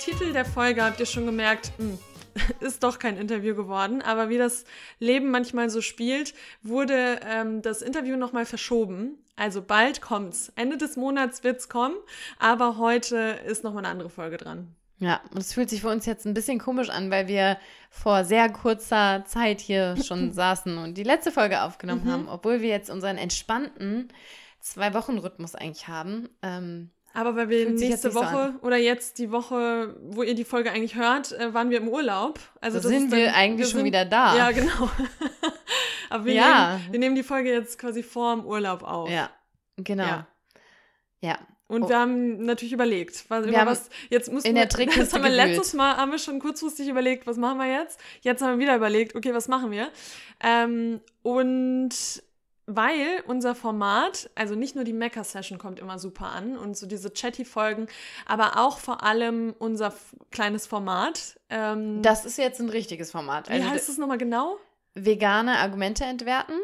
Titel der Folge habt ihr schon gemerkt, mh, ist doch kein Interview geworden. Aber wie das Leben manchmal so spielt, wurde ähm, das Interview nochmal verschoben. Also bald kommt's. Ende des Monats wird's kommen, aber heute ist nochmal eine andere Folge dran. Ja, und es fühlt sich für uns jetzt ein bisschen komisch an, weil wir vor sehr kurzer Zeit hier schon saßen und die letzte Folge aufgenommen mhm. haben, obwohl wir jetzt unseren entspannten Zwei-Wochen-Rhythmus eigentlich haben. Ähm, aber weil wir nächste Woche so oder jetzt die Woche, wo ihr die Folge eigentlich hört, äh, waren wir im Urlaub. Also so sind wir eigentlich wir schon sind, wieder da. Ja, genau. Aber wir, ja. Nehmen, wir nehmen die Folge jetzt quasi vor dem Urlaub auf. Ja, genau. Ja. ja. Und oh. wir haben natürlich überlegt, was, wir was jetzt müssen in der wir, das haben wir letztes Mal haben wir schon kurzfristig überlegt, was machen wir jetzt? Jetzt haben wir wieder überlegt, okay, was machen wir? Ähm, und weil unser Format, also nicht nur die Mecha-Session kommt immer super an und so diese Chatty-Folgen, aber auch vor allem unser kleines Format. Ähm, das ist jetzt ein richtiges Format. Also wie heißt es nochmal genau? Vegane Argumente entwerten.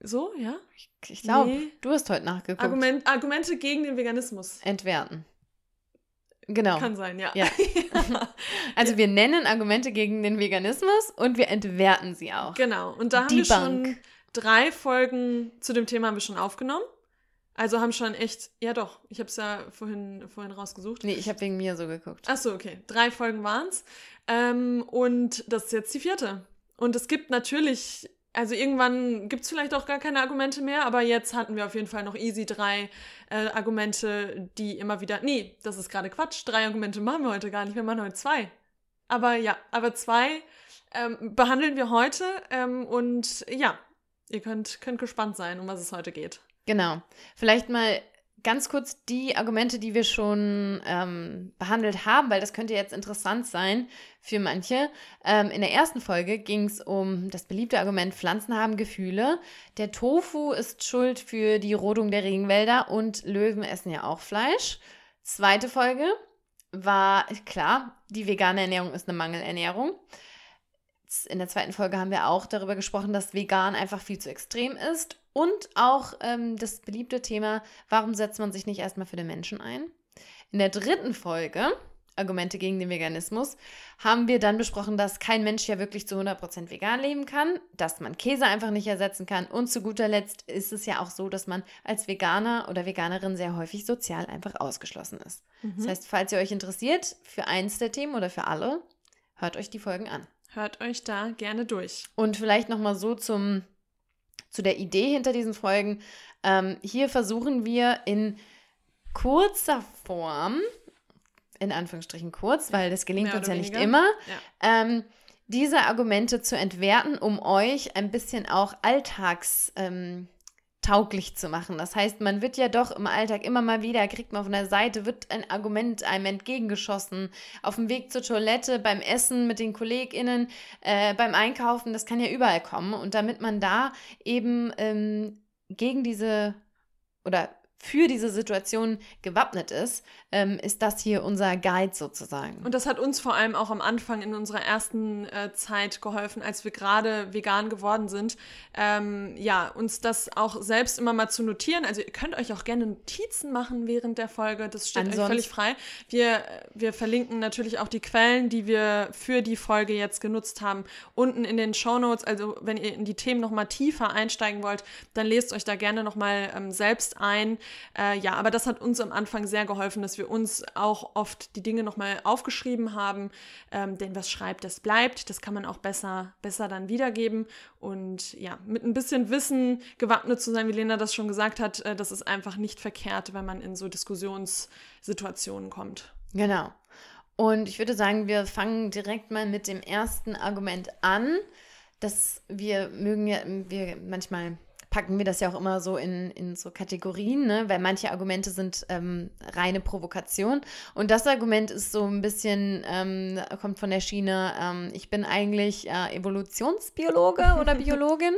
So, ja? Ich, ich glaube, nee. du hast heute nachgeguckt. Argument, Argumente gegen den Veganismus. Entwerten. Genau. Kann sein, ja. ja. also wir nennen Argumente gegen den Veganismus und wir entwerten sie auch. Genau. Und da haben Die wir Bank. schon drei Folgen zu dem Thema haben wir schon aufgenommen. Also haben schon echt, ja doch, ich habe es ja vorhin, vorhin rausgesucht. Nee, ich habe wegen mir so geguckt. Ach so, okay. Drei Folgen waren es. Ähm, und das ist jetzt die vierte. Und es gibt natürlich, also irgendwann gibt es vielleicht auch gar keine Argumente mehr, aber jetzt hatten wir auf jeden Fall noch easy drei äh, Argumente, die immer wieder, nee, das ist gerade Quatsch, drei Argumente machen wir heute gar nicht, wir machen heute zwei. Aber ja, aber zwei ähm, behandeln wir heute ähm, und ja, Ihr könnt, könnt gespannt sein, um was es heute geht. Genau. Vielleicht mal ganz kurz die Argumente, die wir schon ähm, behandelt haben, weil das könnte jetzt interessant sein für manche. Ähm, in der ersten Folge ging es um das beliebte Argument, Pflanzen haben Gefühle. Der Tofu ist schuld für die Rodung der Regenwälder und Löwen essen ja auch Fleisch. Zweite Folge war klar, die vegane Ernährung ist eine Mangelernährung in der zweiten Folge haben wir auch darüber gesprochen, dass vegan einfach viel zu extrem ist. Und auch ähm, das beliebte Thema, warum setzt man sich nicht erstmal für den Menschen ein? In der dritten Folge, Argumente gegen den Veganismus, haben wir dann besprochen, dass kein Mensch ja wirklich zu 100% vegan leben kann, dass man Käse einfach nicht ersetzen kann. Und zu guter Letzt ist es ja auch so, dass man als Veganer oder Veganerin sehr häufig sozial einfach ausgeschlossen ist. Mhm. Das heißt, falls ihr euch interessiert für eins der Themen oder für alle, hört euch die Folgen an. Hört euch da gerne durch. Und vielleicht nochmal so zum, zu der Idee hinter diesen Folgen. Ähm, hier versuchen wir in kurzer Form, in Anführungsstrichen kurz, weil das gelingt uns ja weniger. nicht immer, ja. ähm, diese Argumente zu entwerten, um euch ein bisschen auch Alltags... Ähm, tauglich zu machen. Das heißt, man wird ja doch im Alltag immer mal wieder, kriegt man von der Seite, wird ein Argument einem entgegengeschossen. Auf dem Weg zur Toilette, beim Essen mit den KollegInnen, äh, beim Einkaufen, das kann ja überall kommen. Und damit man da eben ähm, gegen diese oder für diese Situation gewappnet ist, ähm, ist das hier unser Guide sozusagen. Und das hat uns vor allem auch am Anfang in unserer ersten äh, Zeit geholfen, als wir gerade vegan geworden sind, ähm, ja, uns das auch selbst immer mal zu notieren. Also ihr könnt euch auch gerne Notizen machen während der Folge, das steht Ansonsten. euch völlig frei. Wir, wir verlinken natürlich auch die Quellen, die wir für die Folge jetzt genutzt haben, unten in den Show Notes. Also wenn ihr in die Themen nochmal tiefer einsteigen wollt, dann lest euch da gerne nochmal ähm, selbst ein. Äh, ja, aber das hat uns am Anfang sehr geholfen, dass wir uns auch oft die Dinge nochmal aufgeschrieben haben. Ähm, denn was schreibt, das bleibt. Das kann man auch besser, besser dann wiedergeben. Und ja, mit ein bisschen Wissen gewappnet zu sein, wie Lena das schon gesagt hat, äh, das ist einfach nicht verkehrt, wenn man in so Diskussionssituationen kommt. Genau. Und ich würde sagen, wir fangen direkt mal mit dem ersten Argument an, dass wir mögen ja, wir manchmal packen wir das ja auch immer so in, in so Kategorien, ne? weil manche Argumente sind ähm, reine Provokation. Und das Argument ist so ein bisschen, ähm, kommt von der Schiene, ähm, ich bin eigentlich äh, Evolutionsbiologe oder Biologin.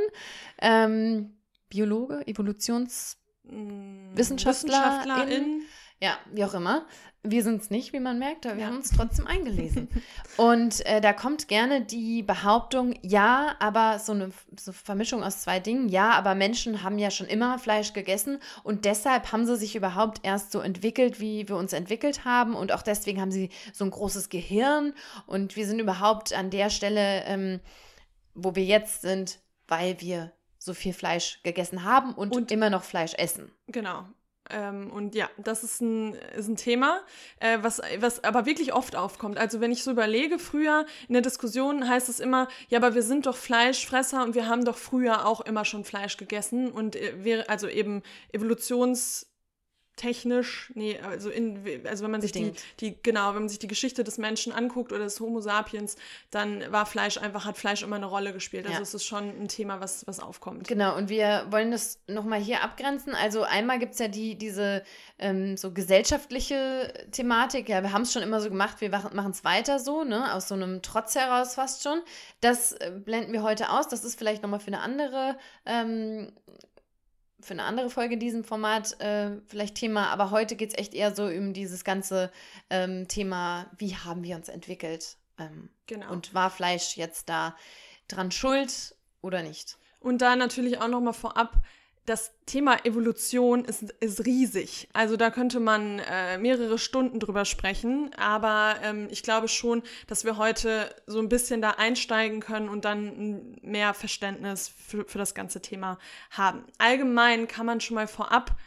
Ähm, Biologe, Evolutionswissenschaftlerin. Wissenschaftlerin. Ja, wie auch immer. Wir sind es nicht, wie man merkt, aber wir ja. haben uns trotzdem eingelesen. Und äh, da kommt gerne die Behauptung, ja, aber so eine so Vermischung aus zwei Dingen, ja, aber Menschen haben ja schon immer Fleisch gegessen und deshalb haben sie sich überhaupt erst so entwickelt, wie wir uns entwickelt haben und auch deswegen haben sie so ein großes Gehirn und wir sind überhaupt an der Stelle, ähm, wo wir jetzt sind, weil wir so viel Fleisch gegessen haben und, und immer noch Fleisch essen. Genau. Ähm, und ja, das ist ein, ist ein Thema, äh, was, was aber wirklich oft aufkommt. Also wenn ich so überlege, früher in der Diskussion heißt es immer, ja, aber wir sind doch Fleischfresser und wir haben doch früher auch immer schon Fleisch gegessen und äh, wir, also eben Evolutions technisch, nee, also, in, also wenn man sich die, die, genau, wenn man sich die Geschichte des Menschen anguckt oder des Homo sapiens, dann war Fleisch einfach, hat Fleisch immer eine Rolle gespielt. Also ja. es ist schon ein Thema, was, was aufkommt. Genau, und wir wollen das nochmal hier abgrenzen. Also einmal gibt es ja die, diese ähm, so gesellschaftliche Thematik, ja, wir haben es schon immer so gemacht, wir machen es weiter so, ne, aus so einem Trotz heraus fast schon. Das äh, blenden wir heute aus. Das ist vielleicht nochmal für eine andere ähm, für eine andere Folge in diesem Format äh, vielleicht Thema, aber heute geht es echt eher so um dieses ganze ähm, Thema, wie haben wir uns entwickelt? Ähm, genau. Und war Fleisch jetzt da dran schuld oder nicht? Und da natürlich auch nochmal vorab, das Thema Evolution ist, ist riesig. Also da könnte man äh, mehrere Stunden drüber sprechen. Aber ähm, ich glaube schon, dass wir heute so ein bisschen da einsteigen können und dann mehr Verständnis für, für das ganze Thema haben. Allgemein kann man schon mal vorab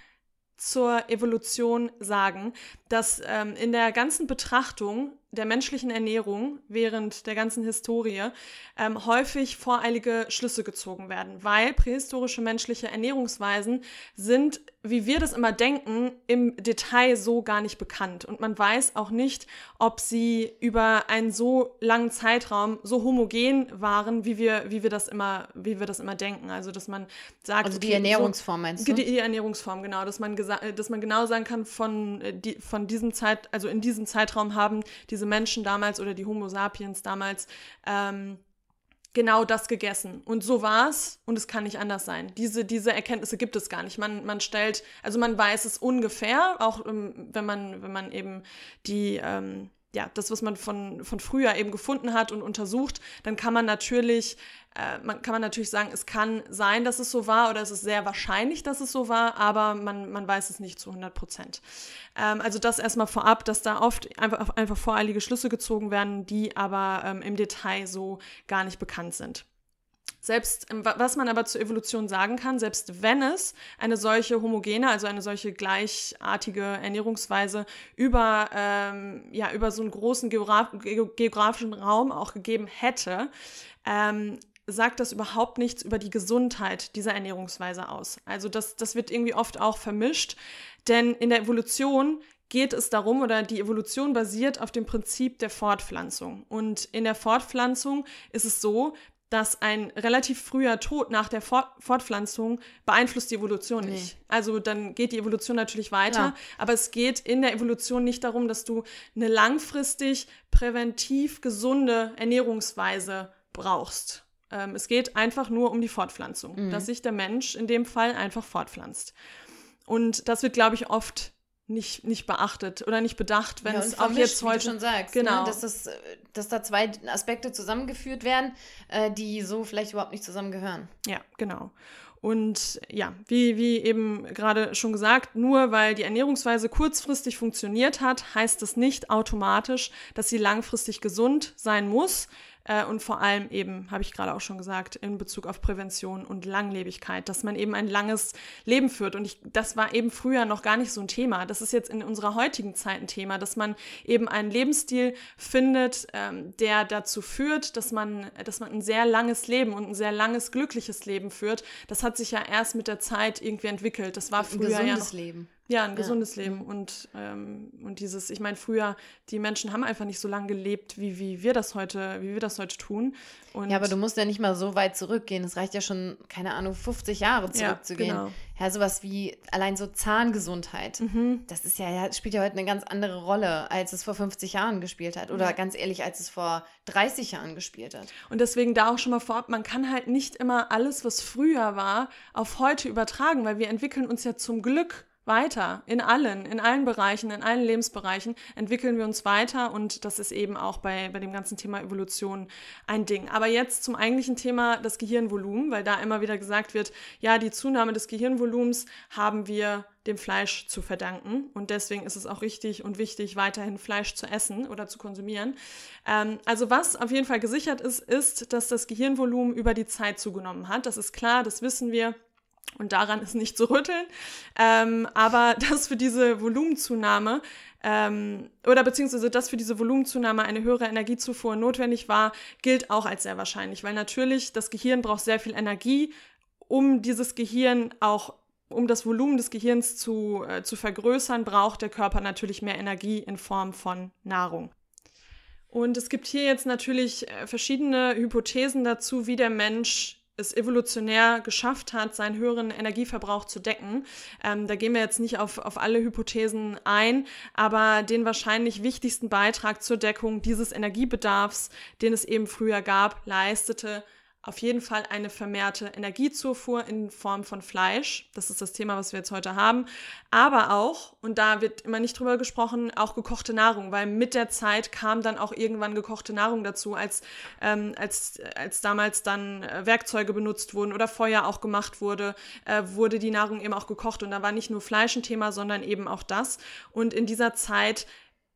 zur Evolution sagen, dass ähm, in der ganzen Betrachtung der menschlichen Ernährung während der ganzen Historie ähm, häufig voreilige Schlüsse gezogen werden, weil prähistorische menschliche Ernährungsweisen sind, wie wir das immer denken, im Detail so gar nicht bekannt. Und man weiß auch nicht, ob sie über einen so langen Zeitraum so homogen waren, wie wir, wie wir das immer, wie wir das immer denken. Also dass man sagt. Also die okay, Ernährungsform meinst du? Die, die Ernährungsform, genau, dass man dass man genau sagen kann, von, äh, die, von diesem Zeit, also in diesem Zeitraum haben diese diese Menschen damals oder die Homo sapiens damals ähm, genau das gegessen. Und so war es und es kann nicht anders sein. Diese, diese Erkenntnisse gibt es gar nicht. Man, man stellt, also man weiß es ungefähr, auch ähm, wenn, man, wenn man eben die, ähm, ja, das, was man von, von früher eben gefunden hat und untersucht, dann kann man natürlich äh, man kann man natürlich sagen, es kann sein, dass es so war oder es ist sehr wahrscheinlich, dass es so war, aber man, man weiß es nicht zu 100 Prozent. Ähm, also das erstmal vorab, dass da oft einfach, einfach voreilige Schlüsse gezogen werden, die aber ähm, im Detail so gar nicht bekannt sind. Selbst, ähm, was man aber zur Evolution sagen kann, selbst wenn es eine solche homogene, also eine solche gleichartige Ernährungsweise über, ähm, ja, über so einen großen Geograf geografischen Raum auch gegeben hätte, ähm, sagt das überhaupt nichts über die Gesundheit dieser Ernährungsweise aus. Also das, das wird irgendwie oft auch vermischt, denn in der Evolution geht es darum, oder die Evolution basiert auf dem Prinzip der Fortpflanzung. Und in der Fortpflanzung ist es so, dass ein relativ früher Tod nach der Fort Fortpflanzung beeinflusst die Evolution nee. nicht. Also dann geht die Evolution natürlich weiter, ja. aber es geht in der Evolution nicht darum, dass du eine langfristig präventiv gesunde Ernährungsweise brauchst. Ähm, es geht einfach nur um die Fortpflanzung, mhm. dass sich der Mensch in dem Fall einfach fortpflanzt. Und das wird, glaube ich, oft nicht, nicht beachtet oder nicht bedacht, wenn ja, es auch jetzt heute schon sagst, ne, genau. Ne? dass, das, dass da zwei Aspekte zusammengeführt werden, äh, die so vielleicht überhaupt nicht zusammengehören. Ja, genau. Und ja, wie, wie eben gerade schon gesagt, nur weil die Ernährungsweise kurzfristig funktioniert hat, heißt es nicht automatisch, dass sie langfristig gesund sein muss. Äh, und vor allem eben, habe ich gerade auch schon gesagt, in Bezug auf Prävention und Langlebigkeit, dass man eben ein langes Leben führt. Und ich, das war eben früher noch gar nicht so ein Thema. Das ist jetzt in unserer heutigen Zeit ein Thema, dass man eben einen Lebensstil findet, ähm, der dazu führt, dass man, dass man ein sehr langes Leben und ein sehr langes, glückliches Leben führt. Das hat sich ja erst mit der Zeit irgendwie entwickelt. Das war früher ein gesundes ja noch, Leben. Ja, ein gesundes ja. Leben und, ähm, und dieses, ich meine, früher, die Menschen haben einfach nicht so lange gelebt, wie, wie wir das heute, wie wir das heute tun. Und ja, aber du musst ja nicht mal so weit zurückgehen. Es reicht ja schon, keine Ahnung, 50 Jahre zurückzugehen. Ja, genau. ja sowas wie allein so Zahngesundheit. Mhm. Das ist ja, ja, spielt ja heute eine ganz andere Rolle, als es vor 50 Jahren gespielt hat. Oder ja. ganz ehrlich, als es vor 30 Jahren gespielt hat. Und deswegen da auch schon mal vorab, man kann halt nicht immer alles, was früher war, auf heute übertragen, weil wir entwickeln uns ja zum Glück weiter. In allen, in allen Bereichen, in allen Lebensbereichen entwickeln wir uns weiter und das ist eben auch bei, bei dem ganzen Thema Evolution ein Ding. Aber jetzt zum eigentlichen Thema das Gehirnvolumen, weil da immer wieder gesagt wird, ja, die Zunahme des Gehirnvolumens haben wir dem Fleisch zu verdanken und deswegen ist es auch richtig und wichtig, weiterhin Fleisch zu essen oder zu konsumieren. Ähm, also was auf jeden Fall gesichert ist, ist, dass das Gehirnvolumen über die Zeit zugenommen hat. Das ist klar, das wissen wir. Und daran ist nicht zu rütteln. Ähm, aber dass für diese Volumenzunahme ähm, oder beziehungsweise dass für diese Volumenzunahme eine höhere Energiezufuhr notwendig war, gilt auch als sehr wahrscheinlich, weil natürlich das Gehirn braucht sehr viel Energie, um dieses Gehirn auch um das Volumen des Gehirns zu, äh, zu vergrößern, braucht der Körper natürlich mehr Energie in Form von Nahrung. Und es gibt hier jetzt natürlich äh, verschiedene Hypothesen dazu, wie der Mensch es evolutionär geschafft hat, seinen höheren Energieverbrauch zu decken. Ähm, da gehen wir jetzt nicht auf, auf alle Hypothesen ein, aber den wahrscheinlich wichtigsten Beitrag zur Deckung dieses Energiebedarfs, den es eben früher gab, leistete auf jeden Fall eine vermehrte Energiezufuhr in Form von Fleisch. Das ist das Thema, was wir jetzt heute haben. Aber auch, und da wird immer nicht drüber gesprochen, auch gekochte Nahrung, weil mit der Zeit kam dann auch irgendwann gekochte Nahrung dazu, als, ähm, als, als damals dann äh, Werkzeuge benutzt wurden oder Feuer auch gemacht wurde, äh, wurde die Nahrung eben auch gekocht. Und da war nicht nur Fleisch ein Thema, sondern eben auch das. Und in dieser Zeit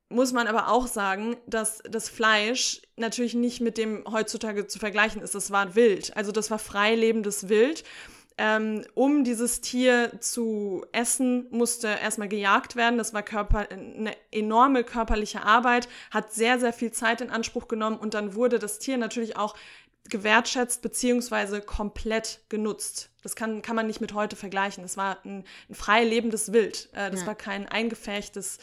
muss man aber auch sagen, dass das Fleisch natürlich nicht mit dem heutzutage zu vergleichen ist. Das war wild. Also das war freilebendes Wild. Ähm, um dieses Tier zu essen, musste erstmal gejagt werden. Das war Körper, eine enorme körperliche Arbeit, hat sehr, sehr viel Zeit in Anspruch genommen und dann wurde das Tier natürlich auch gewertschätzt beziehungsweise komplett genutzt. Das kann, kann man nicht mit heute vergleichen. Das war ein, ein frei lebendes Wild. Äh, das ja. war kein eingefärchtes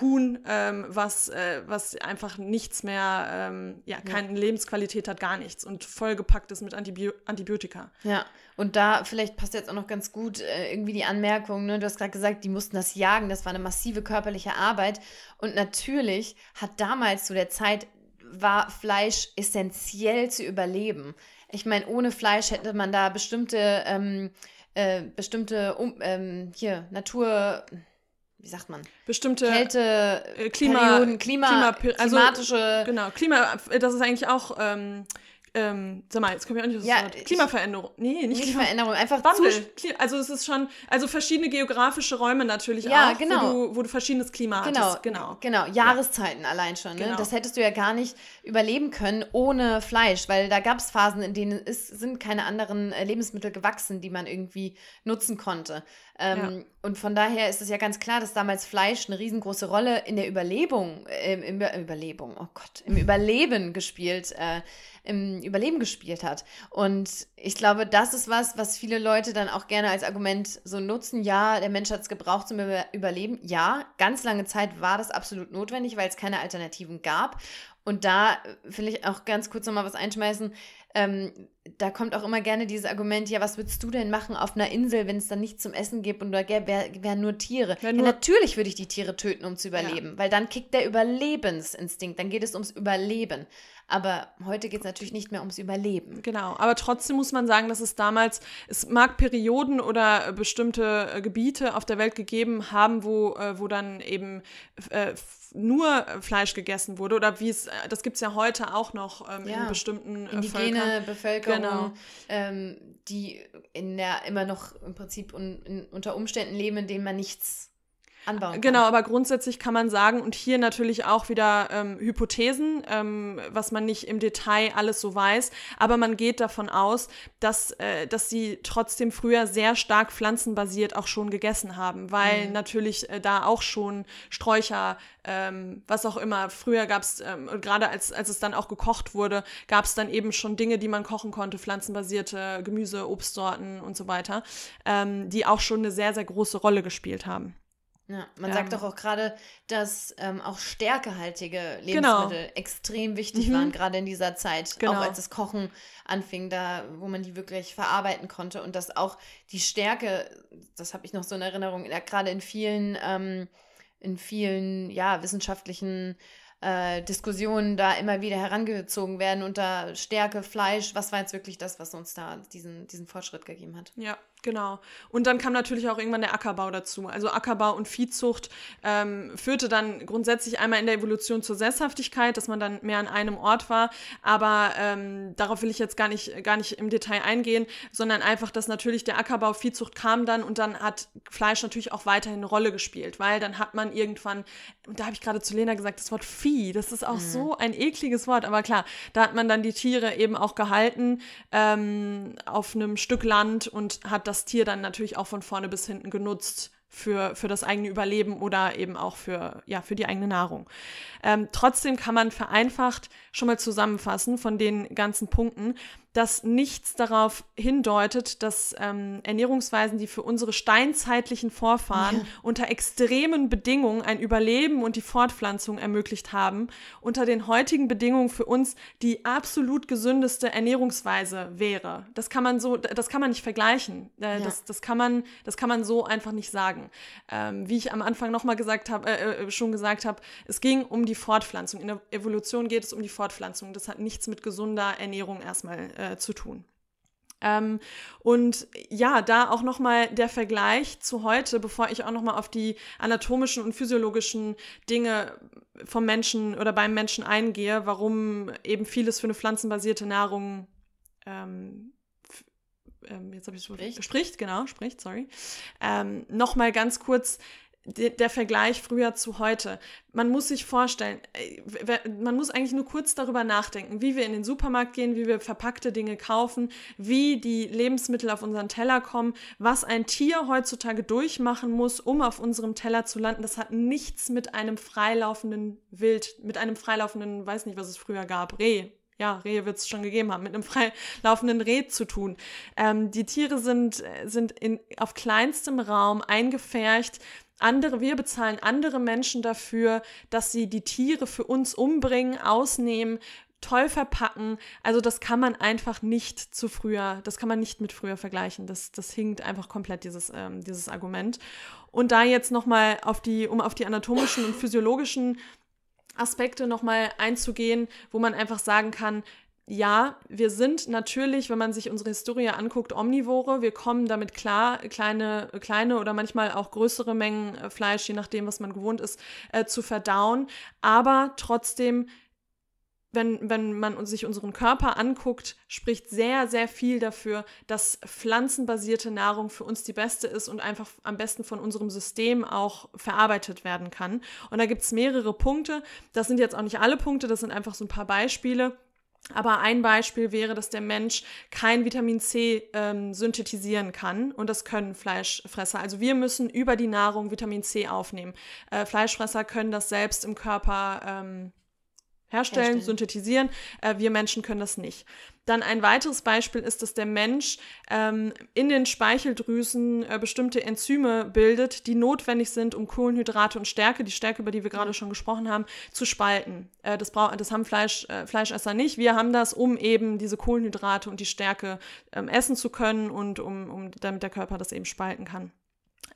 Huhn, ähm, was, äh, was einfach nichts mehr, ähm, ja, keine ja. Lebensqualität hat, gar nichts und vollgepackt ist mit Antibi Antibiotika. Ja, und da vielleicht passt jetzt auch noch ganz gut äh, irgendwie die Anmerkung, ne? du hast gerade gesagt, die mussten das jagen, das war eine massive körperliche Arbeit und natürlich hat damals zu der Zeit war Fleisch essentiell zu überleben. Ich meine, ohne Fleisch hätte man da bestimmte, ähm, äh, bestimmte um, ähm, hier Natur wie sagt man? Bestimmte Kälte, äh, Klima, Perioden, Klima, Klima also, klimatische. Genau, Klima, das ist eigentlich auch ähm, ähm, sag mal, jetzt kommen wir auch nicht aus ja, Klimaveränderung. Nee, nicht, nicht Veränderung, einfach Wandel. Also es ist schon, also verschiedene geografische Räume natürlich ja, auch, genau. wo, du, wo du verschiedenes Klima genau, hattest. Genau, genau. Jahreszeiten ja. allein schon. Ne? Genau. Das hättest du ja gar nicht überleben können ohne Fleisch, weil da gab es Phasen, in denen es sind keine anderen äh, Lebensmittel gewachsen, die man irgendwie nutzen konnte. Ähm, ja. Und von daher ist es ja ganz klar, dass damals Fleisch eine riesengroße Rolle in der Überlebung, äh, im, im Überlebung, oh Gott, im Überleben gespielt äh, im Überleben gespielt hat. Und ich glaube, das ist was, was viele Leute dann auch gerne als Argument so nutzen. Ja, der Mensch hat es gebraucht zum Überleben. Ja, ganz lange Zeit war das absolut notwendig, weil es keine Alternativen gab. Und da will ich auch ganz kurz nochmal was einschmeißen. Ähm, da kommt auch immer gerne dieses Argument, ja, was würdest du denn machen auf einer Insel, wenn es dann nichts zum Essen gibt und da wären wär nur Tiere? Nur ja, natürlich würde ich die Tiere töten, um zu überleben, ja. weil dann kickt der Überlebensinstinkt, dann geht es ums Überleben. Aber heute geht es natürlich nicht mehr ums Überleben. Genau, aber trotzdem muss man sagen, dass es damals, es mag Perioden oder äh, bestimmte äh, Gebiete auf der Welt gegeben haben, wo, äh, wo dann eben äh, nur Fleisch gegessen wurde oder wie es, das gibt es ja heute auch noch ähm, ja. in bestimmten äh, Indigene Völkern. Bevölkerung, genau. ähm, die in der immer noch im Prinzip un, in, unter Umständen leben, in denen man nichts anbauen kann. Genau, aber grundsätzlich kann man sagen, und hier natürlich auch wieder ähm, Hypothesen, ähm, was man nicht im Detail alles so weiß, aber man geht davon aus, dass, äh, dass sie trotzdem früher sehr stark pflanzenbasiert auch schon gegessen haben, weil mhm. natürlich äh, da auch schon Sträucher, ähm, was auch immer, früher gab es, ähm, gerade als, als es dann auch gekocht wurde, gab es dann eben schon Dinge, die man kochen konnte, pflanzenbasierte Gemüse, Obstsorten und so weiter, ähm, die auch schon eine sehr, sehr große Rolle gespielt haben. Ja, man ähm, sagt doch auch gerade, dass ähm, auch stärkehaltige genau. Lebensmittel genau. extrem wichtig mhm. waren, gerade in dieser Zeit. Genau. Auch als das Kochen anfing, da, wo man die wirklich verarbeiten konnte. Und dass auch die Stärke, das habe ich noch so in Erinnerung, gerade in vielen, ähm, in vielen ja, wissenschaftlichen äh, Diskussionen da immer wieder herangezogen werden unter Stärke, Fleisch. Was war jetzt wirklich das, was uns da diesen, diesen Fortschritt gegeben hat? Ja, Genau. Und dann kam natürlich auch irgendwann der Ackerbau dazu. Also Ackerbau und Viehzucht ähm, führte dann grundsätzlich einmal in der Evolution zur Sesshaftigkeit, dass man dann mehr an einem Ort war. Aber ähm, darauf will ich jetzt gar nicht, gar nicht im Detail eingehen, sondern einfach, dass natürlich der Ackerbau, Viehzucht kam dann und dann hat Fleisch natürlich auch weiterhin eine Rolle gespielt, weil dann hat man irgendwann, da habe ich gerade zu Lena gesagt, das Wort Vieh, das ist auch mhm. so ein ekliges Wort, aber klar, da hat man dann die Tiere eben auch gehalten ähm, auf einem Stück Land und hat das Tier dann natürlich auch von vorne bis hinten genutzt für, für das eigene Überleben oder eben auch für, ja, für die eigene Nahrung. Ähm, trotzdem kann man vereinfacht schon mal zusammenfassen von den ganzen Punkten, dass nichts darauf hindeutet, dass ähm, Ernährungsweisen, die für unsere steinzeitlichen Vorfahren ja. unter extremen Bedingungen ein Überleben und die Fortpflanzung ermöglicht haben, unter den heutigen Bedingungen für uns die absolut gesündeste Ernährungsweise wäre. Das kann man so, das kann man nicht vergleichen. Äh, ja. das, das, kann man, das kann man so einfach nicht sagen. Ähm, wie ich am Anfang nochmal gesagt habe, äh, äh, schon gesagt habe, es ging um die Fortpflanzung. In der Evolution geht es um die Fortpflanzung. Das hat nichts mit gesunder Ernährung erstmal äh, zu tun. Ähm, und ja, da auch nochmal der Vergleich zu heute, bevor ich auch nochmal auf die anatomischen und physiologischen Dinge vom Menschen oder beim Menschen eingehe, warum eben vieles für eine pflanzenbasierte Nahrung ähm, ähm, jetzt habe ich spricht. spricht, genau, spricht, sorry. Ähm, nochmal ganz kurz der Vergleich früher zu heute. Man muss sich vorstellen, äh, man muss eigentlich nur kurz darüber nachdenken, wie wir in den Supermarkt gehen, wie wir verpackte Dinge kaufen, wie die Lebensmittel auf unseren Teller kommen, was ein Tier heutzutage durchmachen muss, um auf unserem Teller zu landen. Das hat nichts mit einem freilaufenden Wild, mit einem freilaufenden, weiß nicht, was es früher gab, Reh, ja, Rehe wird es schon gegeben haben, mit einem freilaufenden Reh zu tun. Ähm, die Tiere sind, äh, sind in, auf kleinstem Raum eingefärcht andere, wir bezahlen andere Menschen dafür, dass sie die Tiere für uns umbringen, ausnehmen, toll verpacken. Also das kann man einfach nicht zu früher, das kann man nicht mit früher vergleichen. Das, das hinkt einfach komplett, dieses, ähm, dieses Argument. Und da jetzt nochmal auf die, um auf die anatomischen und physiologischen Aspekte nochmal einzugehen, wo man einfach sagen kann, ja, wir sind natürlich, wenn man sich unsere Historie anguckt, Omnivore. Wir kommen damit klar, kleine, kleine oder manchmal auch größere Mengen äh, Fleisch, je nachdem, was man gewohnt ist, äh, zu verdauen. Aber trotzdem, wenn, wenn man sich unseren Körper anguckt, spricht sehr, sehr viel dafür, dass pflanzenbasierte Nahrung für uns die beste ist und einfach am besten von unserem System auch verarbeitet werden kann. Und da gibt es mehrere Punkte. Das sind jetzt auch nicht alle Punkte, das sind einfach so ein paar Beispiele aber ein Beispiel wäre, dass der Mensch kein Vitamin C ähm, synthetisieren kann und das können Fleischfresser. Also wir müssen über die Nahrung Vitamin C aufnehmen. Äh, Fleischfresser können das selbst im Körper ähm, herstellen, herstellen, synthetisieren. Äh, wir Menschen können das nicht. Dann ein weiteres Beispiel ist, dass der Mensch ähm, in den Speicheldrüsen äh, bestimmte Enzyme bildet, die notwendig sind, um Kohlenhydrate und Stärke, die Stärke, über die wir gerade schon gesprochen haben, zu spalten. Äh, das, das haben Fleisch, äh, Fleischesser nicht. Wir haben das, um eben diese Kohlenhydrate und die Stärke ähm, essen zu können und um, um, damit der Körper das eben spalten kann.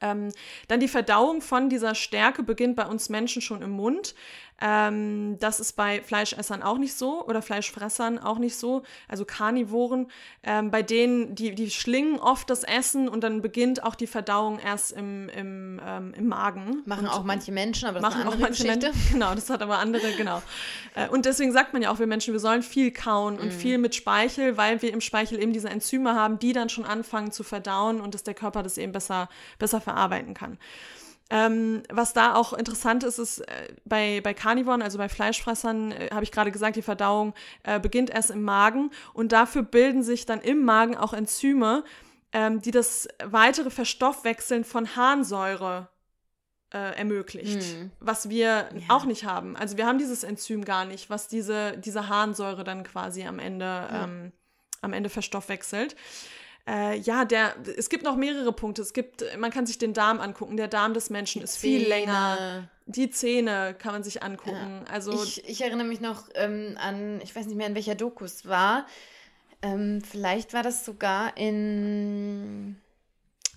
Ähm, dann die Verdauung von dieser Stärke beginnt bei uns Menschen schon im Mund. Ähm, das ist bei Fleischessern auch nicht so oder Fleischfressern auch nicht so, also Karnivoren. Ähm, bei denen, die, die schlingen oft das Essen und dann beginnt auch die Verdauung erst im, im, ähm, im Magen. Machen und auch manche Menschen, aber das machen ist eine auch manche Geschichte. Menschen. Genau, das hat aber andere, genau. Äh, und deswegen sagt man ja auch, wir Menschen, wir sollen viel kauen und mm. viel mit Speichel, weil wir im Speichel eben diese Enzyme haben, die dann schon anfangen zu verdauen und dass der Körper das eben besser, besser verarbeiten kann. Ähm, was da auch interessant ist, ist äh, bei, bei Carnivoren, also bei Fleischfressern, äh, habe ich gerade gesagt, die Verdauung äh, beginnt erst im Magen und dafür bilden sich dann im Magen auch Enzyme, ähm, die das weitere Verstoffwechseln von Harnsäure äh, ermöglicht, hm. was wir ja. auch nicht haben. Also wir haben dieses Enzym gar nicht, was diese, diese Harnsäure dann quasi am Ende, ja. ähm, am Ende verstoffwechselt. Äh, ja, der, es gibt noch mehrere Punkte. Es gibt, man kann sich den Darm angucken. Der Darm des Menschen ist Zähne. viel länger. Die Zähne kann man sich angucken. Ja. Also ich, ich, erinnere mich noch ähm, an, ich weiß nicht mehr, in welcher Doku es war. Ähm, vielleicht war das sogar in,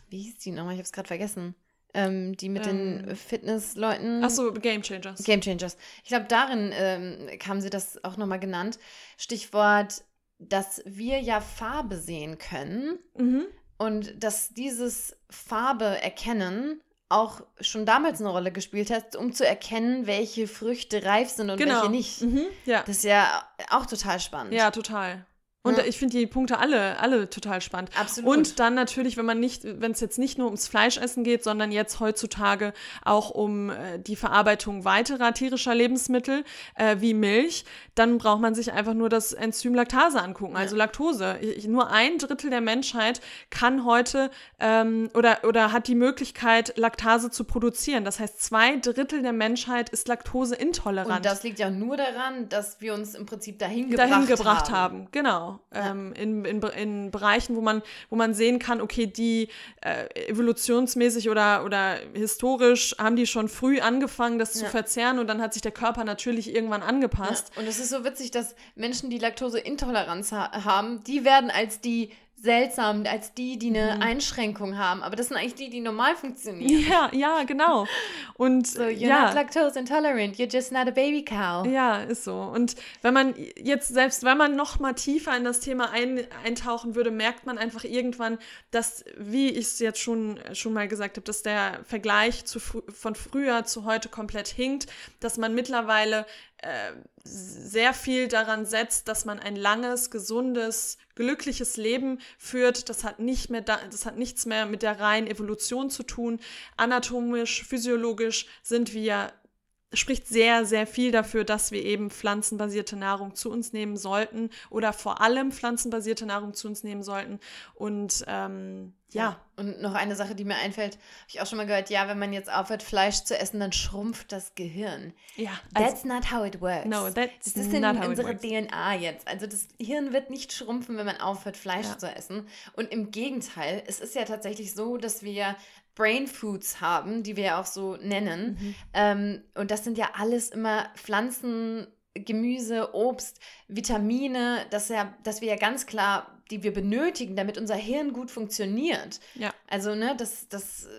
wie hieß die nochmal? Ich habe es gerade vergessen. Ähm, die mit ähm, den Fitnessleuten. Achso, Game Changers. Game Changers. Ich glaube, darin ähm, haben sie das auch nochmal genannt. Stichwort dass wir ja Farbe sehen können. Mhm. und dass dieses Farbe erkennen auch schon damals eine Rolle gespielt hat, um zu erkennen, welche Früchte reif sind und Genau. welche nicht. Mhm, ja. Das ist ja auch total spannend. ja, total. Und Ja. ich finde die Punkte alle, alle total spannend. Absolut. Und dann natürlich, wenn man nicht, wenn es jetzt nicht nur ums Fleischessen geht, sondern jetzt heutzutage auch um äh, die Verarbeitung weiterer tierischer Lebensmittel äh, wie Milch, dann braucht man sich einfach nur das Enzym Laktase angucken, also Laktose. Ich, nur ein Drittel der Menschheit kann heute ähm, oder, oder hat die Möglichkeit, Laktase zu produzieren. Das heißt, zwei Drittel der Menschheit ist laktoseintolerant Und das liegt ja nur daran, dass wir uns im Prinzip dahin gebracht, dahin gebracht haben. haben. Genau. Ähm, in, in, in Bereichen, wo man, wo man sehen kann, okay, die äh, evolutionsmäßig oder, oder historisch haben die schon früh angefangen, das zu Ja. verzehren und dann hat sich der Körper natürlich irgendwann angepasst. Und es ist so witzig, dass Menschen, die Laktoseintoleranz ha haben, die werden als die seltsam, als die, die eine Einschränkung haben. Aber das sind eigentlich die, die normal funktionieren. Ja, ja, genau. Und So, you're ja. not lactose intolerant, you're just not a baby cow. Ja, ist so. Und wenn man jetzt, selbst wenn man noch mal tiefer in das Thema ein, eintauchen würde, merkt man einfach irgendwann, dass, wie ich es jetzt schon, schon mal gesagt habe, dass der Vergleich zu, von früher zu heute komplett hinkt, dass man mittlerweile äh, sehr viel daran setzt, dass man ein langes, gesundes, glückliches Leben führt. Das hat nicht mehr da, das hat nichts mehr mit der reinen Evolution zu tun. Anatomisch, physiologisch sind wir spricht sehr, sehr viel dafür, dass wir eben pflanzenbasierte Nahrung zu uns nehmen sollten oder vor allem pflanzenbasierte Nahrung zu uns nehmen sollten. Und ähm, ja, Und noch eine Sache, die mir einfällt, habe ich auch schon mal gehört, ja, wenn man jetzt aufhört, Fleisch zu essen, dann schrumpft das Gehirn. ja, That's not how it works. No, that's das ist in not how it unserer works. DNA jetzt. Also das Hirn wird nicht schrumpfen, wenn man aufhört, Fleisch Ja. zu essen. Und im Gegenteil, es ist ja tatsächlich so, dass wir Brain Foods haben, die wir ja auch so nennen. Mhm. Ähm, und das sind ja alles immer Pflanzen, Gemüse, Obst, Vitamine, das ja, dass wir ja ganz klar, die wir benötigen, damit unser Hirn gut funktioniert. ja, Also, ne, das, das äh,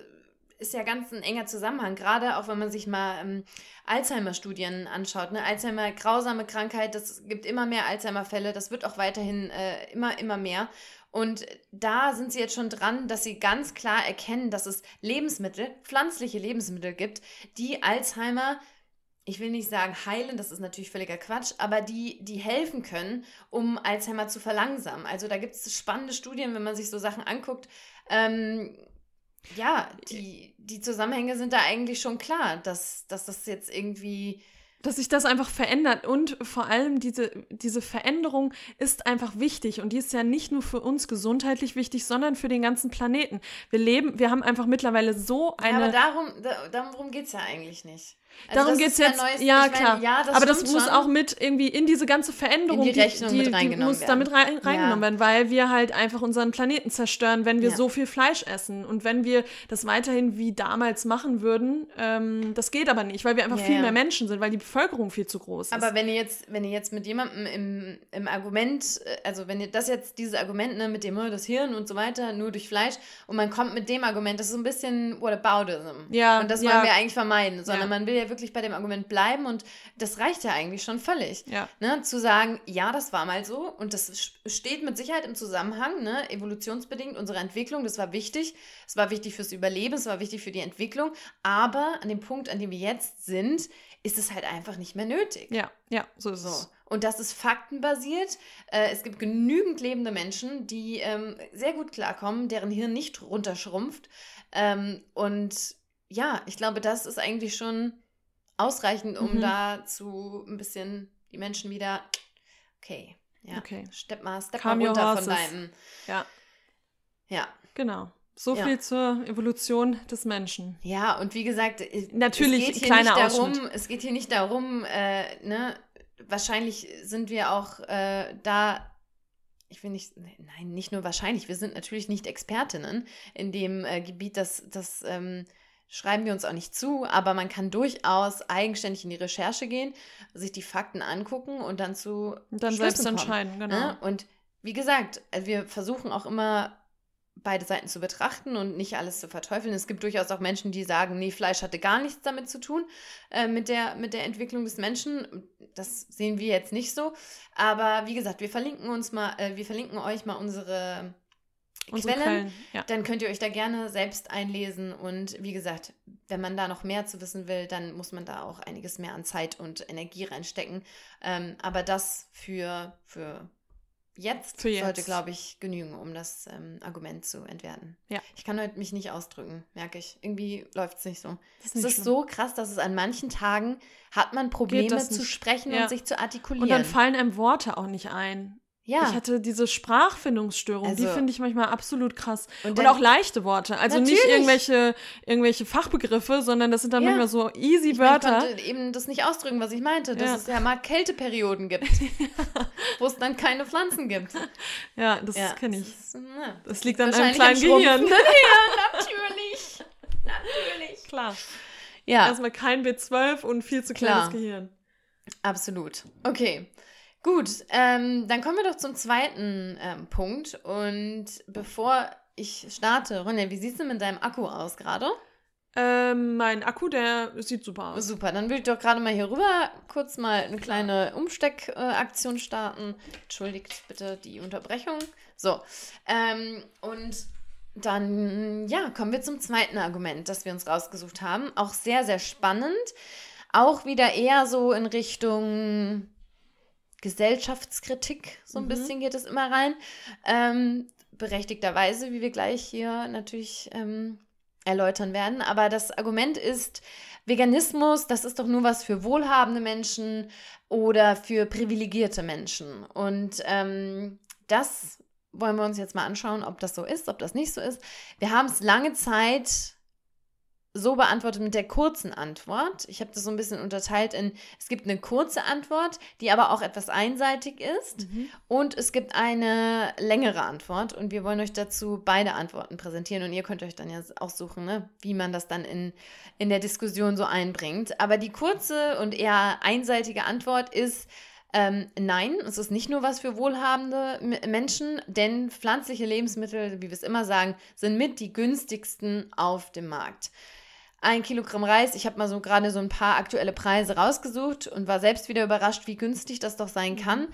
ist ja ganz ein enger Zusammenhang, gerade auch wenn man sich mal ähm, Alzheimer-Studien anschaut. Ne? Alzheimer, grausame Krankheit, das gibt immer mehr Alzheimer-Fälle, das wird auch weiterhin äh, immer, immer mehr. Und da sind sie jetzt schon dran, dass sie ganz klar erkennen, dass es Lebensmittel, pflanzliche Lebensmittel gibt, die Alzheimer, ich will nicht sagen heilen, das ist natürlich völliger Quatsch, aber die, die helfen können, um Alzheimer zu verlangsamen. Also da gibt es spannende Studien, wenn man sich so Sachen anguckt. Ähm, ja, die, die Zusammenhänge sind da eigentlich schon klar, dass, dass das jetzt irgendwie. dass sich das einfach verändert und vor allem diese, diese Veränderung ist einfach wichtig und die ist ja nicht nur für uns gesundheitlich wichtig, sondern für den ganzen Planeten. Wir leben, wir haben einfach mittlerweile so Ja, eine aber darum, da, darum geht es ja eigentlich nicht. Also Darum geht es jetzt, neues- ja ich mein, klar. ja, das aber das muss schon. auch mit irgendwie in diese ganze Veränderung, In die Rechnung mit reingenommen muss werden. damit rein, reingenommen Ja. werden, weil wir halt einfach unseren Planeten zerstören, wenn wir Ja. so viel Fleisch essen. Und wenn wir das weiterhin wie damals machen würden, ähm, das geht aber nicht, weil wir einfach viel mehr Menschen sind, weil die Bevölkerung viel zu groß ist. Aber wenn ihr jetzt, wenn ihr jetzt mit jemandem im, im Argument, äh, also wenn ihr das jetzt, dieses Argument ne, mit dem oh, das Hirn und so weiter, nur durch Fleisch, und man kommt mit dem Argument, das ist so ein bisschen Whataboutism. Ja, Und das wollen wir eigentlich vermeiden, sondern man will ja wirklich bei dem Argument bleiben und das reicht ja eigentlich schon völlig. Ja. Ne, zu sagen, ja, das war mal so und das steht mit Sicherheit im Zusammenhang, ne, evolutionsbedingt, unsere Entwicklung, das war wichtig. Es war wichtig fürs Überleben, es war wichtig für die Entwicklung, aber an dem Punkt, an dem wir jetzt sind, ist es halt einfach nicht mehr nötig. ja, ja, so ist So. es. Und das ist faktenbasiert. Äh, es gibt genügend lebende Menschen, die ähm, sehr gut klarkommen, deren Hirn nicht runterschrumpft. Ähm, und ja, ich glaube, das ist eigentlich schon ausreichend, um Mhm. da zu ein bisschen die Menschen wieder, okay, ja, Okay. step mal, step Calm mal runter von deinem, Ja, ja. genau. So Ja. viel zur Evolution des Menschen. Ja, und wie gesagt, es- Natürlich es geht hier kleiner nicht darum, Ausschnitt. es geht hier nicht darum, äh, ne, wahrscheinlich sind wir auch äh, da, ich will nicht, nein, nicht nur wahrscheinlich, wir sind natürlich nicht Expertinnen in dem äh, Gebiet, das, das ähm, schreiben wir uns auch nicht zu, aber man kann durchaus eigenständig in die Recherche gehen, sich die Fakten angucken und dann zu Und dann selbst kommen, entscheiden, genau. Ne? Und wie gesagt, äh, wir versuchen auch immer beide Seiten zu betrachten und nicht alles zu verteufeln. Es gibt durchaus auch Menschen, die sagen, nee, Fleisch hatte gar nichts damit zu tun, äh, mit, der, mit der Entwicklung des Menschen. Das sehen wir jetzt nicht so. Aber wie gesagt, wir verlinken uns mal, äh, wir verlinken euch mal unsere Quellen, Quellen ja. dann könnt ihr euch da gerne selbst einlesen. Und wie gesagt, wenn man da noch mehr zu wissen will, dann muss man da auch einiges mehr an Zeit und Energie reinstecken. Ähm, aber das für, für jetzt, jetzt. sollte, glaube ich, genügen, um das ähm, Argument zu entwerten. Ja. Ich kann heute mich nicht ausdrücken, merke ich. Irgendwie läuft es nicht so. Das ist es ist schlimm. so krass, dass es an manchen Tagen hat man Probleme zu sprechen ja. und sich zu artikulieren. Und dann fallen einem Worte auch nicht ein. Ja. Ich hatte diese Sprachfindungsstörung, also, die finde ich manchmal absolut krass. Und, dann, und, auch leichte Worte. Also natürlich. nicht irgendwelche, irgendwelche Fachbegriffe, sondern das sind dann ja. manchmal so easy ich Wörter. Ich konnte eben das nicht ausdrücken, was ich meinte, dass ja. es ja mal Kälteperioden gibt, wo es dann keine Pflanzen gibt. Ja, das ja, kenne ich. Das, das liegt an einem kleinen Gehirn. ja, natürlich. natürlich. Klar. Ja. Erstmal kein B12 und viel zu kleines Klar. Gehirn. Absolut. Okay. Gut, ähm, dann kommen wir doch zum zweiten ähm, Punkt. Und bevor ich starte, Ronja, wie sieht es denn mit deinem Akku aus gerade? Ähm, mein Akku, der sieht super aus. Super, dann würde ich doch gerade mal hier rüber kurz mal eine kleine Umsteckaktion äh, starten. Entschuldigt bitte die Unterbrechung. So, ähm, und dann, ja, kommen wir zum zweiten Argument, das wir uns rausgesucht haben. Auch sehr, sehr spannend. Auch wieder eher so in Richtung Gesellschaftskritik, so ein mhm. bisschen geht es immer rein. Ähm, berechtigterweise, wie wir gleich hier natürlich ähm, erläutern werden. Aber das Argument ist, Veganismus, das ist doch nur was für wohlhabende Menschen oder für privilegierte Menschen. Und ähm, das wollen wir uns jetzt mal anschauen, ob das so ist, ob das nicht so ist. Wir haben es lange Zeit so beantwortet mit der kurzen Antwort. Ich habe das so ein bisschen unterteilt in, es gibt eine kurze Antwort, die aber auch etwas einseitig ist mhm. und es gibt eine längere Antwort und wir wollen euch dazu beide Antworten präsentieren und ihr könnt euch dann ja aussuchen, ne, wie man das dann in, in der Diskussion so einbringt. Aber die kurze und eher einseitige Antwort ist, ähm, nein, es ist nicht nur was für wohlhabende Menschen, denn pflanzliche Lebensmittel, wie wir es immer sagen, sind mit die günstigsten auf dem Markt ein Kilogramm Reis. Ich habe mal so gerade so ein paar aktuelle Preise rausgesucht und war selbst wieder überrascht, wie günstig das doch sein kann.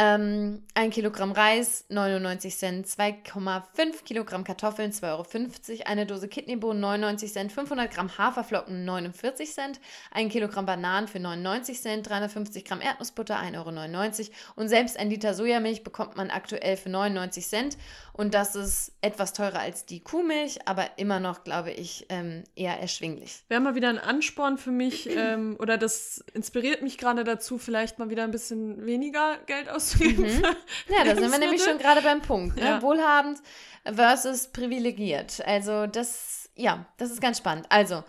Ähm, ein Kilogramm Reis, 99 Cent, 2,5 Kilogramm Kartoffeln, 2,50 Euro, eine Dose Kidneybohnen, 99 Cent, 500 Gramm Haferflocken, 49 Cent, ein Kilogramm Bananen für 99 Cent, 350 Gramm Erdnussbutter, 1,99 Euro und selbst ein Liter Sojamilch bekommt man aktuell für 99 Cent. Und das ist etwas teurer als die Kuhmilch, aber immer noch, glaube ich, ähm, eher erschwinglich. Wäre mal wieder ein Ansporn für mich ähm, oder das inspiriert mich gerade dazu, vielleicht mal wieder ein bisschen weniger Geld auszugeben. Mhm. Ja, da sind wir nämlich schon gerade beim Punkt. Ne? Ja. Wohlhabend versus privilegiert. Also das, ja, das ist ganz spannend. Also,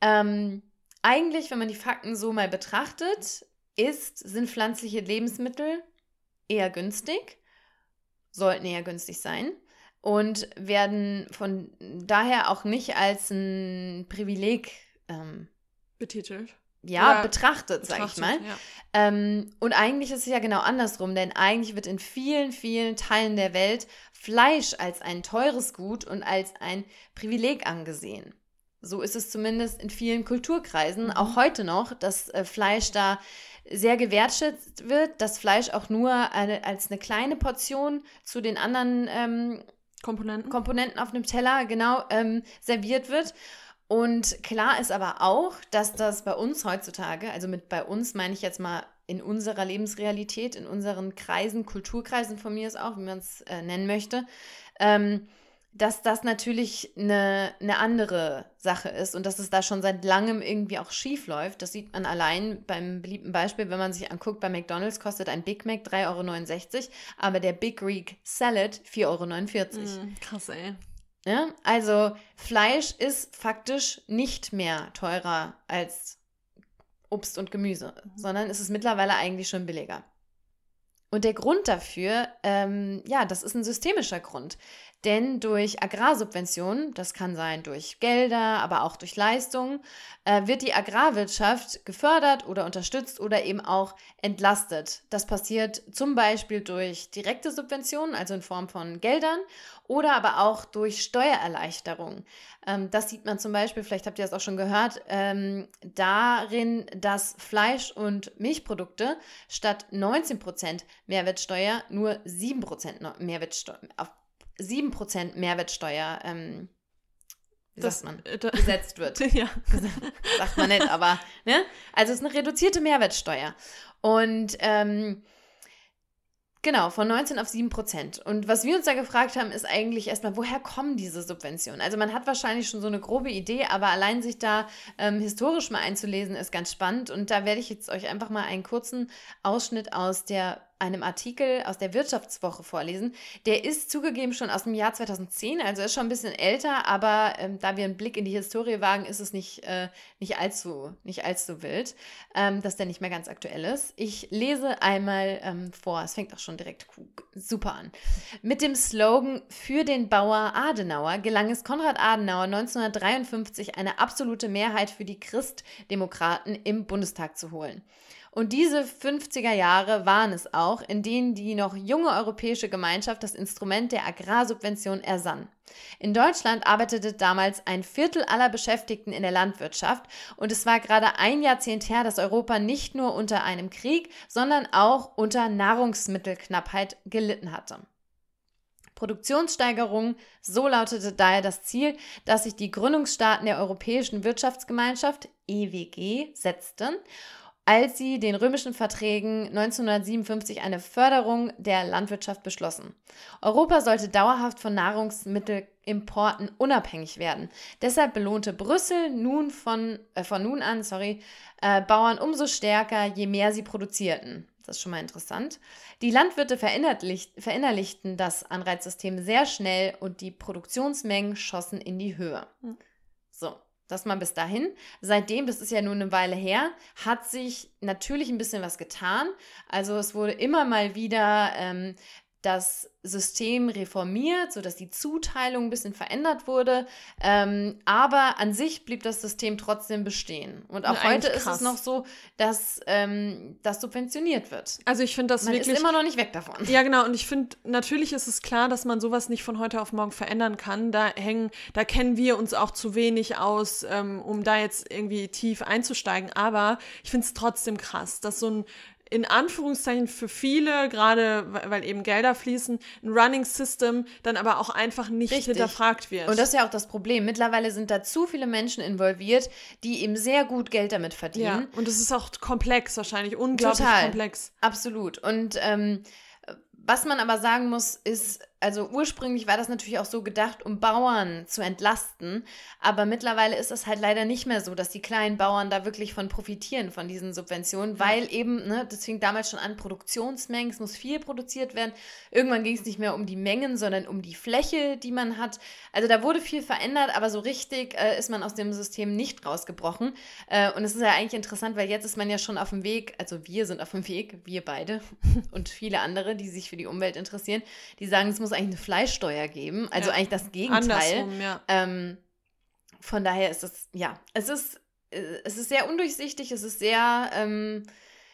ähm, eigentlich, wenn man die Fakten so mal betrachtet, ist, sind pflanzliche Lebensmittel eher günstig, sollten eher günstig sein und werden von daher auch nicht als ein Privileg ähm, betitelt ja, ja betrachtet, sag ich mal. Ja. Ähm, und eigentlich ist es ja genau andersrum, denn eigentlich wird in vielen, vielen Teilen der Welt Fleisch als ein teures Gut und als ein Privileg angesehen. So ist es zumindest in vielen Kulturkreisen, mhm. auch heute noch, dass äh, Fleisch da sehr gewertschätzt wird, dass Fleisch auch nur eine, als eine kleine Portion zu den anderen ähm, Komponenten. Komponenten auf einem Teller genau ähm, serviert wird. Und klar ist aber auch, dass das bei uns heutzutage, also mit bei uns meine ich jetzt mal in unserer Lebensrealität, in unseren Kreisen, Kulturkreisen von mir ist auch, wie man es äh, nennen möchte, ähm, dass das natürlich eine, eine andere Sache ist und dass es da schon seit langem irgendwie auch schief läuft. Das sieht man allein beim beliebten Beispiel, wenn man sich anguckt, bei McDonalds kostet ein Big Mac 3,69 Euro, aber der Big Greek Salad 4,49 Euro. Mm, krass, ey. Ja, also Fleisch ist faktisch nicht mehr teurer als Obst und Gemüse, sondern es ist mittlerweile eigentlich schon billiger. Und der Grund dafür, ähm, ja, das ist ein systemischer Grund. Denn durch Agrarsubventionen, das kann sein durch Gelder, aber auch durch Leistungen, äh, wird die Agrarwirtschaft gefördert oder unterstützt oder eben auch entlastet. Das passiert zum Beispiel durch direkte Subventionen, also in Form von Geldern, oder aber auch durch Steuererleichterungen. Ähm, das sieht man zum Beispiel, vielleicht habt ihr das auch schon gehört, ähm, darin, dass Fleisch- und Milchprodukte statt 19% Mehrwertsteuer nur 7% Mehrwertsteuer auf 7% Mehrwertsteuer ähm, wie Das- sagt man, äh, da- gesetzt wird. ja. sagt man nicht, aber, ne? Also es ist eine reduzierte Mehrwertsteuer. Und ähm, genau, von 19 auf 7 Prozent. Und was wir uns da gefragt haben, ist eigentlich erstmal, woher kommen diese Subventionen? Also man hat wahrscheinlich schon so eine grobe Idee, aber allein sich da ähm, historisch mal einzulesen, ist ganz spannend. Und da werde ich jetzt euch einfach mal einen kurzen Ausschnitt aus der einem Artikel aus der Wirtschaftswoche vorlesen. Der ist zugegeben schon aus dem Jahr 2010, also ist schon ein bisschen älter, aber ähm, da wir einen Blick in die Historie wagen, ist es nicht, äh, nicht, allzu, nicht allzu wild, ähm, dass der nicht mehr ganz aktuell ist. Ich lese einmal ähm, vor, es fängt auch schon direkt super an. Mit dem Slogan Für den Bauer Adenauer gelang es Konrad Adenauer 1953 eine absolute Mehrheit für die Christdemokraten im Bundestag zu holen. Und diese 50er Jahre waren es auch, in denen die noch junge europäische Gemeinschaft das Instrument der Agrarsubvention ersann. In Deutschland arbeitete damals ein Viertel aller Beschäftigten in der Landwirtschaft und es war gerade ein Jahrzehnt her, dass Europa nicht nur unter einem Krieg, sondern auch unter Nahrungsmittelknappheit gelitten hatte. Produktionssteigerung, so lautete daher das Ziel, das sich die Gründungsstaaten der Europäischen Wirtschaftsgemeinschaft EWG setzten als sie den römischen Verträgen 1957 eine Förderung der Landwirtschaft beschlossen. Europa sollte dauerhaft von Nahrungsmittelimporten unabhängig werden. Deshalb belohnte Brüssel nun von, äh, von nun an sorry, äh, Bauern umso stärker, je mehr sie produzierten. Das ist schon mal interessant. Die Landwirte verinnerlich, verinnerlichten das Anreizsystem sehr schnell und die Produktionsmengen schossen in die Höhe. Hm. So, das mal bis dahin. Seitdem, das ist ja nun eine Weile her, hat sich natürlich ein bisschen was getan. Also es wurde immer mal wieder ähm, das System reformiert, sodass die Zuteilung ein bisschen verändert wurde. Ähm, aber an sich blieb das System trotzdem bestehen. Und auch Ja, heute ist krass. es noch so, dass das das subventioniert wird. Also ich finde das Man wirklich. ist immer noch nicht weg davon. Ja, genau. Und ich finde, natürlich ist es klar, dass man sowas nicht von heute auf morgen verändern kann. Da hängen, da kennen wir uns auch zu wenig aus, ähm, um da jetzt irgendwie tief einzusteigen. Aber ich finde es trotzdem krass, dass so ein in Anführungszeichen für viele, gerade weil eben Gelder fließen, ein Running System dann aber auch einfach nicht Richtig. hinterfragt wird. Und das ist ja auch das Problem. Mittlerweile sind da zu viele Menschen involviert, die eben sehr gut Geld damit ja, verdienen. und es ist auch komplex wahrscheinlich, unglaublich Total. komplex. Absolut. Und ähm, was man aber sagen muss, ist, also ursprünglich war das natürlich auch so gedacht, um Bauern zu entlasten. Aber mittlerweile ist es halt leider nicht mehr so, dass die kleinen Bauern da wirklich von profitieren, von diesen Subventionen, weil eben, ne, das fing damals schon an, Produktionsmengen, es muss viel produziert werden. Irgendwann ging es nicht mehr um die Mengen, sondern um die Fläche, die man hat. Also da wurde viel verändert, aber so richtig äh, ist man aus dem System nicht rausgebrochen. Äh, und es ist ja eigentlich interessant, weil jetzt ist man ja schon auf dem Weg, also wir sind auf dem Weg, wir beide und viele andere, die sich für die Umwelt interessieren, die sagen, es muss eigentlich eine Fleischsteuer geben. Also Ja. eigentlich das Gegenteil. Ja. Ähm, von daher ist es, ja, es ist, äh, es ist sehr undurchsichtig, es ist sehr ähm,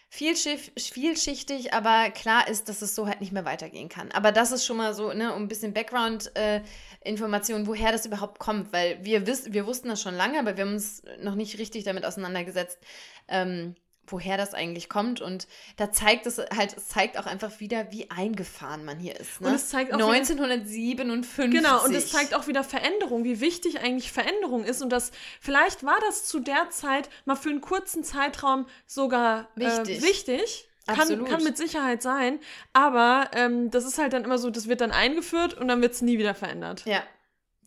vielschiff, vielschichtig, aber klar ist, dass es so halt nicht mehr weitergehen kann. Aber das ist schon mal so, ne, um ein bisschen Background-Informationen, woher das überhaupt kommt, weil wir, wiss, wir wussten das schon lange, aber wir haben uns noch nicht richtig damit auseinandergesetzt, ähm, woher das eigentlich kommt. Und da zeigt es halt, es zeigt auch einfach wieder, wie eingefahren man hier ist. Ne? Und es zeigt auch wieder- 1957. Genau, und es zeigt auch wieder Veränderung, wie wichtig eigentlich Veränderung ist und dass vielleicht war das zu der Zeit mal für einen kurzen Zeitraum sogar Wichtig. Äh, wichtig. Kann, Absolut. kann mit Sicherheit sein, aber ähm, das ist halt dann immer so, das wird dann eingeführt und dann wird es nie wieder verändert. Ja,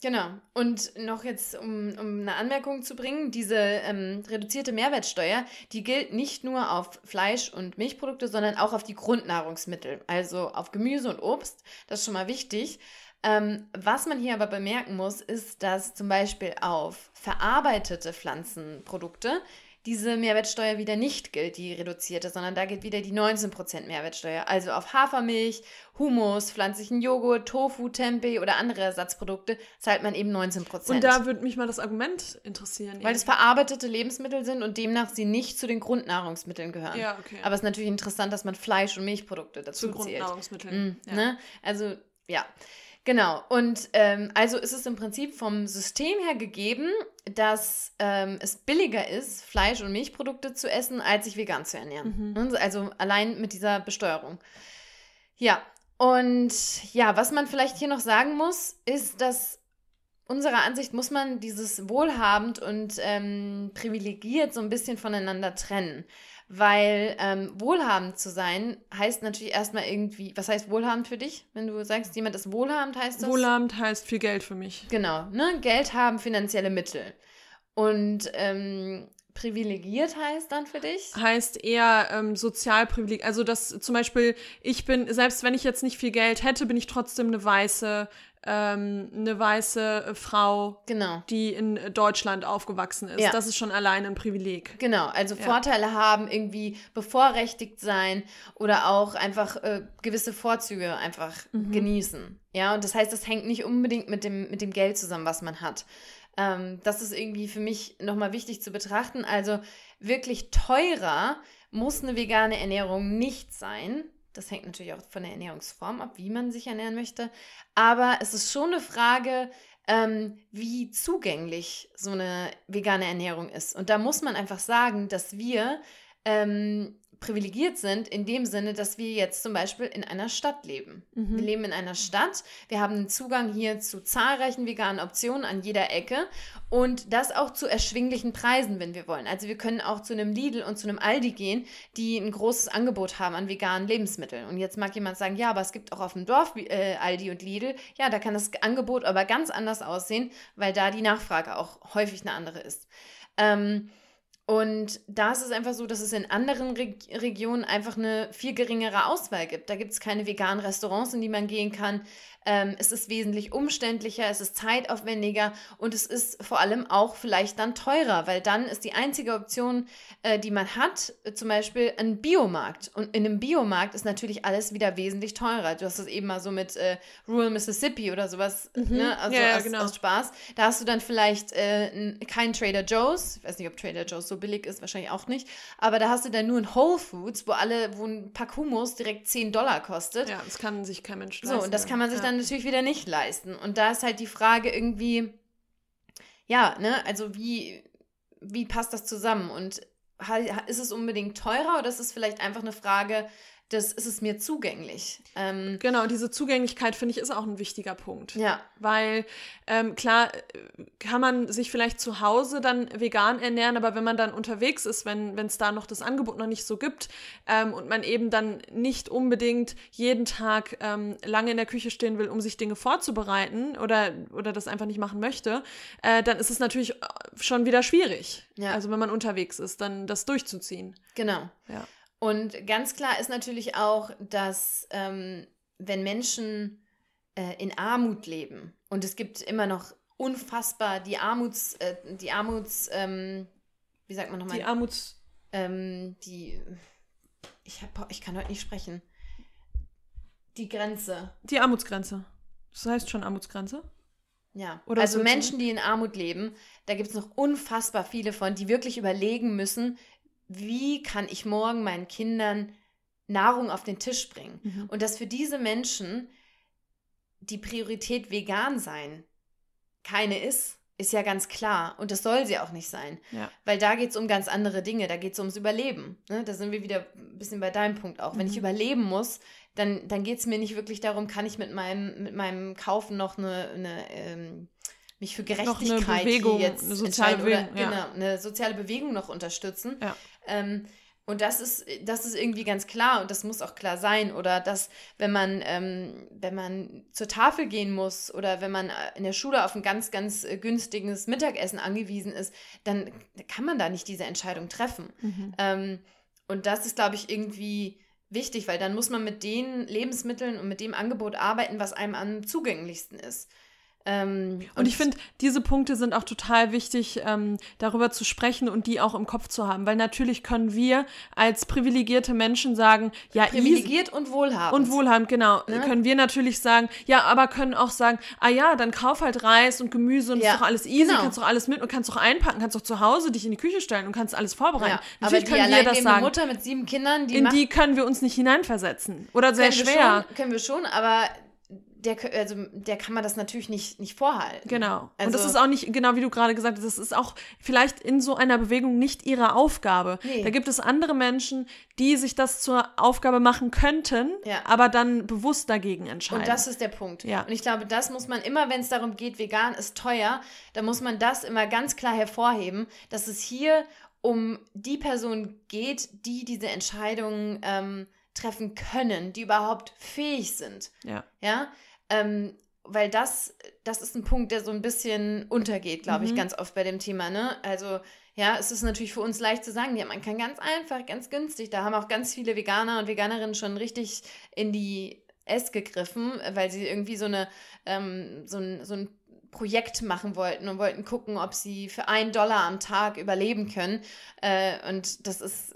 genau. Und noch jetzt, um, um eine Anmerkung zu bringen, diese ähm, reduzierte Mehrwertsteuer, die gilt nicht nur auf Fleisch- und Milchprodukte, sondern auch auf die Grundnahrungsmittel, also auf Gemüse und Obst. Das ist schon mal wichtig. Ähm, was man hier aber bemerken muss, ist, dass zum Beispiel auf verarbeitete Pflanzenprodukte diese Mehrwertsteuer wieder nicht gilt, die reduzierte, sondern da gilt wieder die 19% Mehrwertsteuer. Also auf Hafermilch, Hummus, pflanzlichen Joghurt, Tofu, Tempeh oder andere Ersatzprodukte zahlt man eben 19%. Und da würde mich mal das Argument interessieren. weil es verarbeitete Lebensmittel sind und demnach sie nicht zu den Grundnahrungsmitteln gehören. ja, okay. Aber es ist natürlich interessant, dass man Fleisch- und Milchprodukte dazu zu zählt. Grundnahrungsmitteln. Mm, ja. ne? Also, ja. Genau. Und ähm, also ist es im Prinzip vom System her gegeben, dass ähm, es billiger ist, Fleisch- und Milchprodukte zu essen, als sich vegan zu ernähren. Mhm. Ne? Also allein mit dieser Besteuerung. Ja. Und ja, was man vielleicht hier noch sagen muss, ist, dass unserer Ansicht muss man dieses wohlhabend und ähm, privilegiert so ein bisschen voneinander trennen. Weil ähm, wohlhabend zu sein heißt natürlich erstmal irgendwie, was heißt wohlhabend für dich? Wenn du sagst, jemand ist wohlhabend, heißt das? Wohlhabend heißt viel Geld für mich. Genau, ne? Geld haben, finanzielle Mittel. Und ähm, privilegiert heißt dann für dich? Heißt eher ähm, sozial privilegiert. Also, dass zum Beispiel, ich bin, selbst wenn ich jetzt nicht viel Geld hätte, bin ich trotzdem eine weiße, ähm, eine weiße äh, Frau, Genau. die in Deutschland aufgewachsen ist. Ja. Das ist schon allein ein Privileg. Genau, also Ja. Vorteile haben, irgendwie bevorrechtigt sein oder auch einfach äh, gewisse Vorzüge einfach Mhm. genießen. Ja, und das heißt, das hängt nicht unbedingt mit dem, mit dem Geld zusammen, was man hat. Ähm, das ist irgendwie für mich nochmal wichtig zu betrachten. Also wirklich teurer muss eine vegane Ernährung nicht sein. Das hängt natürlich auch von der Ernährungsform ab, wie man sich ernähren möchte. Aber es ist schon eine Frage, ähm, wie zugänglich so eine vegane Ernährung ist. Und da muss man einfach sagen, dass wir ähm, privilegiert sind in dem Sinne, dass wir jetzt zum Beispiel in einer Stadt leben. Wir Mhm. leben in einer Stadt, wir haben einen Zugang hier zu zahlreichen veganen Optionen an jeder Ecke und das auch zu erschwinglichen Preisen, wenn wir wollen. Also wir können auch zu einem Lidl und zu einem Aldi gehen, die ein großes Angebot haben an veganen Lebensmitteln. Und jetzt mag jemand sagen, ja, aber es gibt auch auf dem Dorf äh, Aldi und Lidl. Ja, da kann das Angebot aber ganz anders aussehen, weil da die Nachfrage auch häufig eine andere ist. Ähm, und da ist es einfach so, dass es in anderen Reg Regionen einfach eine viel geringere Auswahl gibt. Da gibt es keine veganen Restaurants, in die man gehen kann. Ähm, es ist wesentlich umständlicher, es ist zeitaufwendiger und es ist vor allem auch vielleicht dann teurer, weil dann ist die einzige Option, äh, die man hat, äh, zum Beispiel ein Biomarkt. Und in einem Biomarkt ist natürlich alles wieder wesentlich teurer. Du hast das eben mal so mit äh, Rural Mississippi oder sowas, ne? also Ja, ja, aus, genau. aus Spaß. Da hast du dann vielleicht äh, kein Trader Joe's. Ich weiß nicht, ob Trader Joe's so billig ist, wahrscheinlich auch nicht. Aber da hast du dann nur ein Whole Foods, wo alle, wo ein Pack Hummus direkt 10 Dollar kostet. Ja, das kann sich kein Mensch So, leisten. und das kann man sich ja. Dann natürlich wieder nicht leisten. Und da ist halt die Frage irgendwie, ja, ne, also wie, wie passt das zusammen? Und ist es unbedingt teurer oder ist es vielleicht einfach eine Frage, des, ist es mir zugänglich? Ähm, Genau, diese Zugänglichkeit, finde ich, ist auch ein wichtiger Punkt. ja, Weil ähm, klar äh, kann man sich vielleicht zu Hause dann vegan ernähren, aber wenn man dann unterwegs ist, wenn es da noch das Angebot noch nicht so gibt ähm, und man eben dann nicht unbedingt jeden Tag ähm, lange in der Küche stehen will, um sich Dinge vorzubereiten oder, oder das einfach nicht machen möchte, äh, dann ist es natürlich äh, schon wieder schwierig. Ja. Also wenn man unterwegs ist, dann das durchzuziehen. genau. Ja. Und ganz klar ist natürlich auch, dass ähm, wenn Menschen äh, in Armut leben und es gibt immer noch unfassbar die Armuts, äh, die Armuts, ähm, wie sagt man nochmal? Die Armuts. ähm, die, ich, hab, ich kann heute nicht sprechen. Die Grenze. Die Armutsgrenze. Das heißt schon Armutsgrenze? Ja, Oder also so- Menschen, die in Armut leben, da gibt es noch unfassbar viele von, die wirklich überlegen müssen, wie kann ich morgen meinen Kindern Nahrung auf den Tisch bringen. Mhm. Und dass für diese Menschen die Priorität vegan sein keine ist, ist ja ganz klar. Und das soll sie auch nicht sein. Ja. Weil da geht es um ganz andere Dinge. Da geht es ums Überleben. Ne? Da sind wir wieder ein bisschen bei deinem Punkt auch. Wenn ich Mhm. überleben muss, dann, dann geht es mir nicht wirklich darum, kann ich mit meinem, mit meinem Kaufen noch eine, eine ähm, mich für Noch eine Gerechtigkeit Bewegung, jetzt eine soziale entscheiden oder, Bewegung, ja. genau, eine soziale Bewegung noch unterstützen. Ja. Ähm, und das ist, das ist irgendwie ganz klar und das muss auch klar sein. Oder dass, wenn man, ähm, wenn man zur Tafel gehen muss oder wenn man äh, in der Schule auf ein ganz, ganz äh, günstiges Mittagessen angewiesen ist, dann kann man da nicht diese Entscheidung treffen. Mhm. Ähm, und das ist, glaube ich, irgendwie wichtig, weil dann muss man mit den Lebensmitteln und mit dem Angebot arbeiten, was einem am zugänglichsten ist. Ähm, Und ich finde, diese Punkte sind auch total wichtig, ähm, darüber zu sprechen und die auch im Kopf zu haben. Weil natürlich können wir als privilegierte Menschen sagen, ja, privilegiert und wohlhabend. Und wohlhabend, genau. Ne? Können wir natürlich sagen, ja, aber können auch sagen, ah ja, dann kauf halt Reis und Gemüse und Ja, ist doch alles easy, genau. kannst doch alles mit und kannst doch einpacken, kannst doch zu Hause dich in die Küche stellen und kannst alles vorbereiten. Ja, aber Natürlich die können wir das sagen. Mutter mit sieben Kindern, die in die können wir uns nicht hineinversetzen. Oder sehr können schwer. Wir schon, können wir schon, aber der, also, der kann man das natürlich nicht, nicht vorhalten. Genau. Also, und das also ist auch nicht, genau wie du gerade gesagt hast, das ist auch vielleicht in so einer Bewegung nicht ihre Aufgabe. Nee. Da gibt es andere Menschen, die sich das zur Aufgabe machen könnten, ja. aber dann bewusst dagegen entscheiden. Und das ist der Punkt. Ja. Und ich glaube, das muss man immer, wenn es darum geht, vegan ist teuer, da muss man das immer ganz klar hervorheben, dass es hier um die Person geht, die diese Entscheidungen ähm, treffen können, die überhaupt fähig sind. Ja. Ja. Ähm, weil das, das ist ein Punkt, der so ein bisschen untergeht, glaube ich, mhm. ganz oft bei dem Thema. Ne? Also, ja, es ist natürlich für uns leicht zu sagen, ja, man kann ganz einfach, ganz günstig. Da haben auch ganz viele Veganer und Veganerinnen schon richtig in die S gegriffen, weil sie irgendwie so eine, ähm, so ein, so ein Projekt machen wollten und wollten gucken, ob sie für einen Dollar am Tag überleben können. Äh, und das ist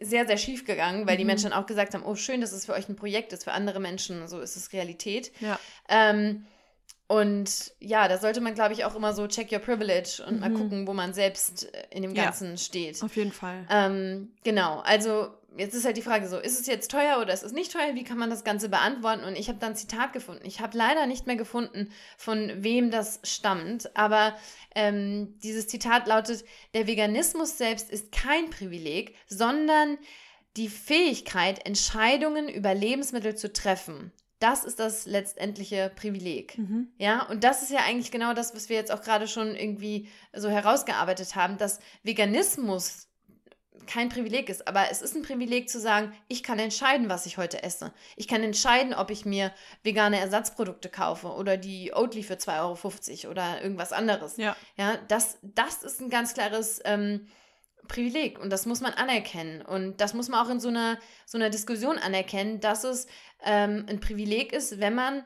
sehr, sehr schief gegangen, weil mhm. die Menschen dann auch gesagt haben, oh schön, dass es für euch ein Projekt ist, für andere Menschen, so ist es Realität. Ja. Ähm, und ja, da sollte man, glaube ich, auch immer so check your privilege und mhm. mal gucken, wo man selbst in dem Ganzen ja, steht. Auf jeden Fall. Ähm, genau, also jetzt ist halt die Frage so, ist es jetzt teuer oder ist es nicht teuer? Wie kann man das Ganze beantworten? Und ich habe dann ein Zitat gefunden. Ich habe leider nicht mehr gefunden, von wem das stammt, aber ähm, dieses Zitat lautet, der Veganismus selbst ist kein Privileg, sondern die Fähigkeit, Entscheidungen über Lebensmittel zu treffen. Das ist das letztendliche Privileg. Mhm. Ja, und das ist ja eigentlich genau das, was wir jetzt auch gerade schon irgendwie so herausgearbeitet haben, dass Veganismus kein Privileg ist, aber es ist ein Privileg zu sagen, ich kann entscheiden, was ich heute esse. Ich kann entscheiden, ob ich mir vegane Ersatzprodukte kaufe oder die Oatly für 2,50 Euro oder irgendwas anderes. Ja. ja das, das ist ein ganz klares ähm, Privileg und das muss man anerkennen. Und das muss man auch in so einer, so einer Diskussion anerkennen, dass es ähm, ein Privileg ist, wenn man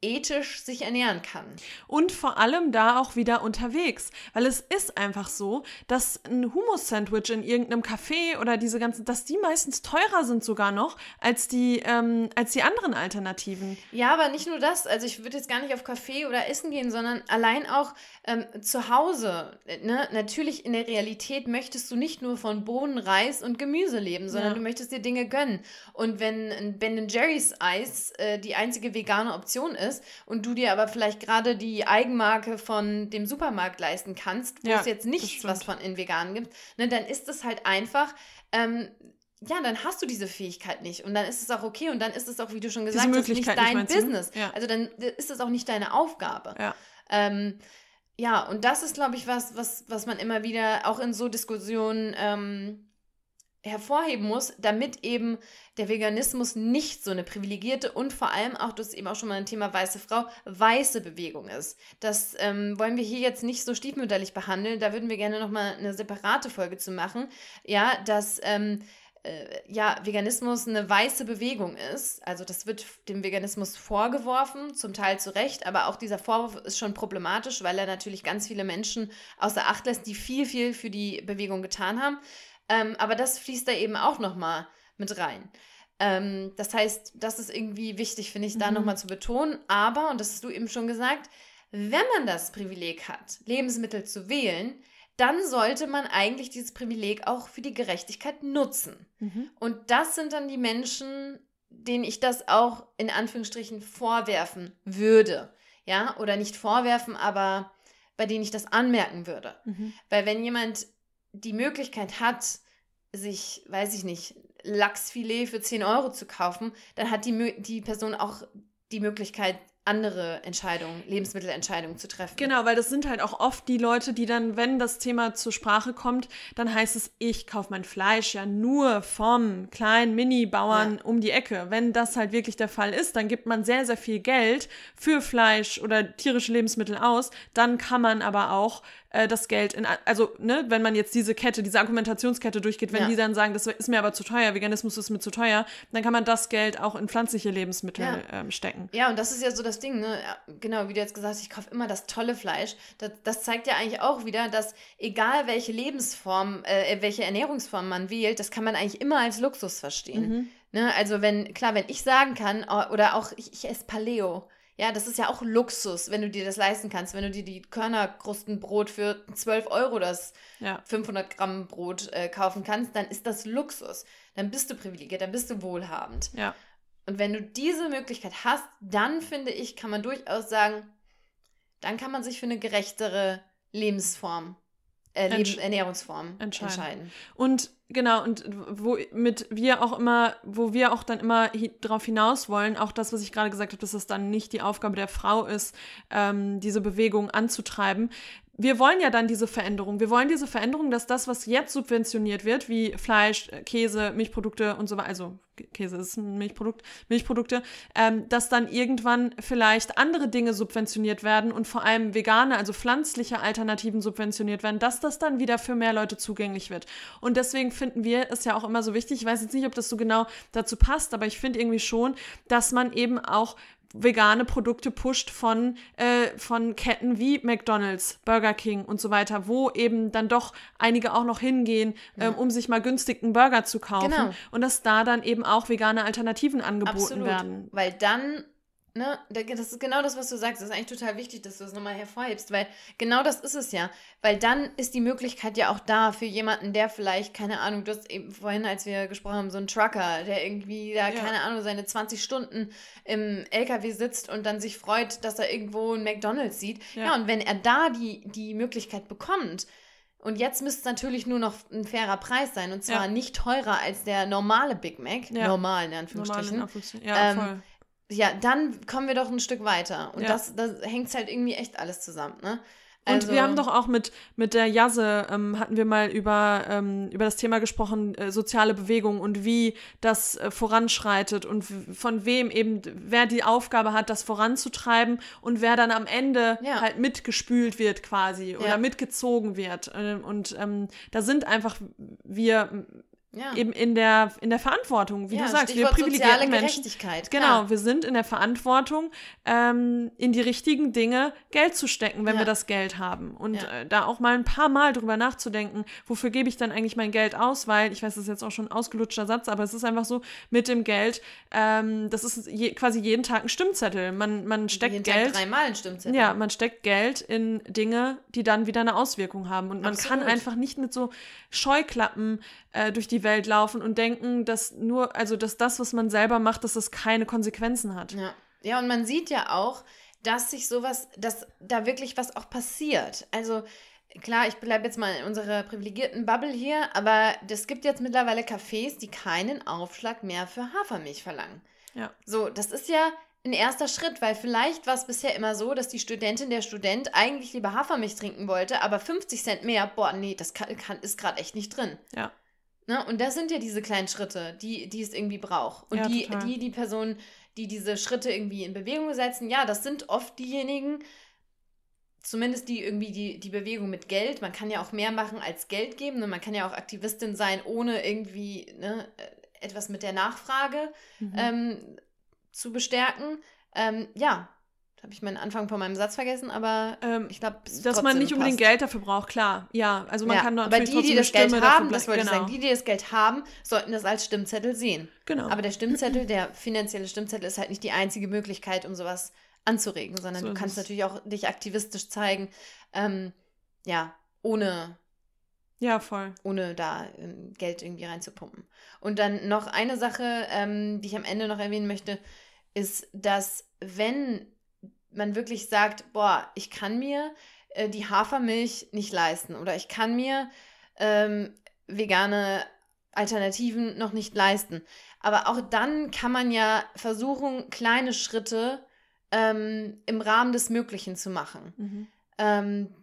ethisch sich ernähren kann. Und vor allem da auch wieder unterwegs, weil es ist einfach so, dass ein Hummus-Sandwich in irgendeinem Café oder diese ganzen, dass die meistens teurer sind sogar noch als die, ähm, als die anderen Alternativen. Ja, aber nicht nur das, also ich würde jetzt gar nicht auf Café oder Essen gehen, sondern allein auch ähm, zu Hause. Ne? Natürlich in der Realität möchtest du nicht nur von Bohnen, Reis und Gemüse leben, sondern ja. du möchtest dir Dinge gönnen. Und wenn ein Ben Jerry's Eis äh, die einzige vegane Option ist, ist und du dir aber vielleicht gerade die Eigenmarke von dem Supermarkt leisten kannst, wo ja, es jetzt nicht was von in vegan gibt, ne, dann ist es halt einfach. Ähm, ja, dann hast du diese Fähigkeit nicht und dann ist es auch okay und dann ist es auch, wie du schon gesagt hast, nicht dein nicht Business. Ja. Also dann ist es auch nicht deine Aufgabe. Ja. Ähm, ja, und das ist, glaube ich, was, was, was man immer wieder auch in so Diskussionen ähm, hervorheben muss, damit eben der Veganismus nicht so eine privilegierte und vor allem auch, das ist eben auch schon mal ein Thema weiße Frau, weiße Bewegung ist. Das ähm, wollen wir hier jetzt nicht so stiefmütterlich behandeln, da würden wir gerne nochmal eine separate Folge zu machen. Ja, dass ähm, äh, ja, Veganismus eine weiße Bewegung ist. Also das wird dem Veganismus vorgeworfen, zum Teil zu Recht, aber auch dieser Vorwurf ist schon problematisch, weil er natürlich ganz viele Menschen außer Acht lässt, die viel, viel für die Bewegung getan haben. Ähm, aber das fließt da eben auch nochmal mit rein. Ähm, das heißt, das ist irgendwie wichtig, finde ich, da mhm. nochmal zu betonen. Aber, und das hast du eben schon gesagt, wenn man das Privileg hat, Lebensmittel zu wählen, dann sollte man eigentlich dieses Privileg auch für die Gerechtigkeit nutzen. Mhm. Und das sind dann die Menschen, denen ich das auch in Anführungsstrichen vorwerfen würde. Ja, oder nicht vorwerfen, aber bei denen ich das anmerken würde. Mhm. Weil wenn jemand die Möglichkeit hat, sich, weiß ich nicht, Lachsfilet für 10 Euro zu kaufen, dann hat die, die Person auch die Möglichkeit, andere Entscheidungen, Lebensmittelentscheidungen zu treffen. Genau, weil das sind halt auch oft die Leute, die dann, wenn das Thema zur Sprache kommt, dann heißt es, ich kaufe mein Fleisch ja nur vom kleinen Mini-Bauern ja. um die Ecke. Wenn das halt wirklich der Fall ist, dann gibt man sehr, sehr viel Geld für Fleisch oder tierische Lebensmittel aus. Dann kann man aber auch äh, das Geld in, also, ne, wenn man jetzt diese Kette, diese Argumentationskette durchgeht, wenn ja. die dann sagen, das ist mir aber zu teuer, Veganismus ist mir zu teuer, dann kann man das Geld auch in pflanzliche Lebensmittel ja. ähm, stecken. Ja, und das ist ja so das Ding, ne? Genau, wie du jetzt gesagt hast, ich kaufe immer das tolle Fleisch. Das, das, zeigt ja eigentlich auch wieder, dass egal welche Lebensform, äh, welche Ernährungsform man wählt, das kann man eigentlich immer als Luxus verstehen. Mhm. Ne? Also wenn, klar, wenn ich sagen kann, oder auch ich, ich esse Paleo, ja, das ist ja auch Luxus, wenn du dir das leisten kannst. Wenn du dir die Körnerkrustenbrot für 12 Euro, das ja. 500 Gramm Brot äh, kaufen kannst, dann ist das Luxus. Dann bist du privilegiert, dann bist du wohlhabend. Ja. Und wenn du diese Möglichkeit hast, dann finde ich, kann man durchaus sagen, dann kann man sich für eine gerechtere Lebensform, äh, Leben, Ernährungsform entscheiden. entscheiden. Und genau, und womit wir auch immer, wo wir auch dann immer hi darauf hinaus wollen, auch das, was ich gerade gesagt habe, dass es dann nicht die Aufgabe der Frau ist, ähm, diese Bewegung anzutreiben wir wollen ja dann diese Veränderung. Wir wollen diese Veränderung, dass das, was jetzt subventioniert wird, wie Fleisch, Käse, Milchprodukte und so weiter, also Käse ist ein Milchprodukt, Milchprodukte, ähm, dass dann irgendwann vielleicht andere Dinge subventioniert werden und vor allem vegane, also pflanzliche Alternativen subventioniert werden, dass das dann wieder für mehr Leute zugänglich wird. Und deswegen finden wir es ja auch immer so wichtig, ich weiß jetzt nicht, ob das so genau dazu passt, aber ich finde irgendwie schon, dass man eben auch vegane Produkte pusht von, äh, von Ketten wie McDonald's, Burger King und so weiter, wo eben dann doch einige auch noch hingehen, ja. ähm, um sich mal günstig einen Burger zu kaufen. Genau. Und dass da dann eben auch vegane Alternativen angeboten Absolut. werden. Weil dann Ne? Das ist genau das, was du sagst. Das ist eigentlich total wichtig, dass du das nochmal hervorhebst, weil genau das ist es ja. Weil dann ist die Möglichkeit ja auch da für jemanden, der vielleicht, keine Ahnung, du hast eben vorhin, als wir gesprochen haben, so ein Trucker, der irgendwie da, ja. keine Ahnung, seine 20 Stunden im LKW sitzt und dann sich freut, dass er irgendwo ein McDonalds sieht. Ja, ja und wenn er da die, die Möglichkeit bekommt, und jetzt müsste es natürlich nur noch ein fairer Preis sein und zwar ja. nicht teurer als der normale Big Mac. Ja. Normal, in Anführungsstrichen. Normal in Anführungsstrichen. Ja, ähm, voll ja, dann kommen wir doch ein Stück weiter. Und ja. das, das hängt halt irgendwie echt alles zusammen, ne? Also, und wir haben doch auch mit, mit der Jasse, ähm, hatten wir mal über, ähm, über das Thema gesprochen, äh, soziale Bewegung und wie das äh, voranschreitet und von wem eben, wer die Aufgabe hat, das voranzutreiben und wer dann am Ende ja. halt mitgespült wird quasi ja. oder mitgezogen wird. Äh, und ähm, da sind einfach wir ja. eben in der, in der Verantwortung, wie ja, du sagst, Stichwort wir privilegierte Menschen. Genau, wir sind in der Verantwortung, ähm, in die richtigen Dinge Geld zu stecken, wenn wir das Geld haben. Und äh, da auch mal ein paar Mal drüber nachzudenken, wofür gebe ich dann eigentlich mein Geld aus, weil, ich weiß, das ist jetzt auch schon ein ausgelutschter Satz, aber es ist einfach so, mit dem Geld, ähm, das ist je, quasi jeden Tag ein Stimmzettel. Man, man steckt jeden Geld. Tag dreimal ein Stimmzettel. Ja, man steckt Geld in Dinge, die dann wieder eine Auswirkung haben. Und man Absolut. kann einfach nicht mit so Scheuklappen äh, durch die Welt laufen und denken, dass nur, also dass das, was man selber macht, dass das keine Konsequenzen hat. Ja. Ja, und man sieht ja auch, dass sich sowas, dass da wirklich was auch passiert. Also klar, ich bleibe jetzt mal in unserer privilegierten Bubble hier, aber es gibt jetzt mittlerweile Cafés, die keinen Aufschlag mehr für Hafermilch verlangen. Ja. So, das ist ja ein erster Schritt, weil vielleicht war es bisher immer so, dass die Studentin, der Student eigentlich lieber Hafermilch trinken wollte, aber 50 Cent mehr, boah, nee, das kann, kann, ist gerade echt nicht drin. Ja. Ne? Und das sind ja diese kleinen Schritte, die, die es irgendwie braucht. Und ja, die, die, die Person, die diese Schritte irgendwie in Bewegung setzen, ja, das sind oft diejenigen, zumindest die irgendwie die, die Bewegung mit Geld. Man kann ja auch mehr machen als Geld geben. Ne? Man kann ja auch Aktivistin sein, ohne irgendwie ne, etwas mit der Nachfrage mhm. ähm, zu bestärken. Ähm, ja, habe ich meinen Anfang von meinem Satz vergessen, aber ähm, ich glaube, dass man nicht unbedingt Geld dafür braucht, klar. Ja, also man ja, kann natürlich aber die, die das Geld haben, das wollte genau. ich sagen, die, die das Geld haben, sollten das als Stimmzettel sehen. Genau. Aber der Stimmzettel, der finanzielle Stimmzettel, ist halt nicht die einzige Möglichkeit, um sowas anzuregen, sondern so du kannst natürlich auch dich aktivistisch zeigen, ähm, ja, ohne ja, voll. Ohne da ähm, Geld irgendwie reinzupumpen. Und dann noch eine Sache, ähm, die ich am Ende noch erwähnen möchte, ist, dass wenn man wirklich sagt, boah, ich kann mir äh, die Hafermilch nicht leisten oder ich kann mir ähm, vegane Alternativen noch nicht leisten. Aber auch dann kann man ja versuchen, kleine Schritte ähm, im Rahmen des Möglichen zu machen. Mhm. Ähm,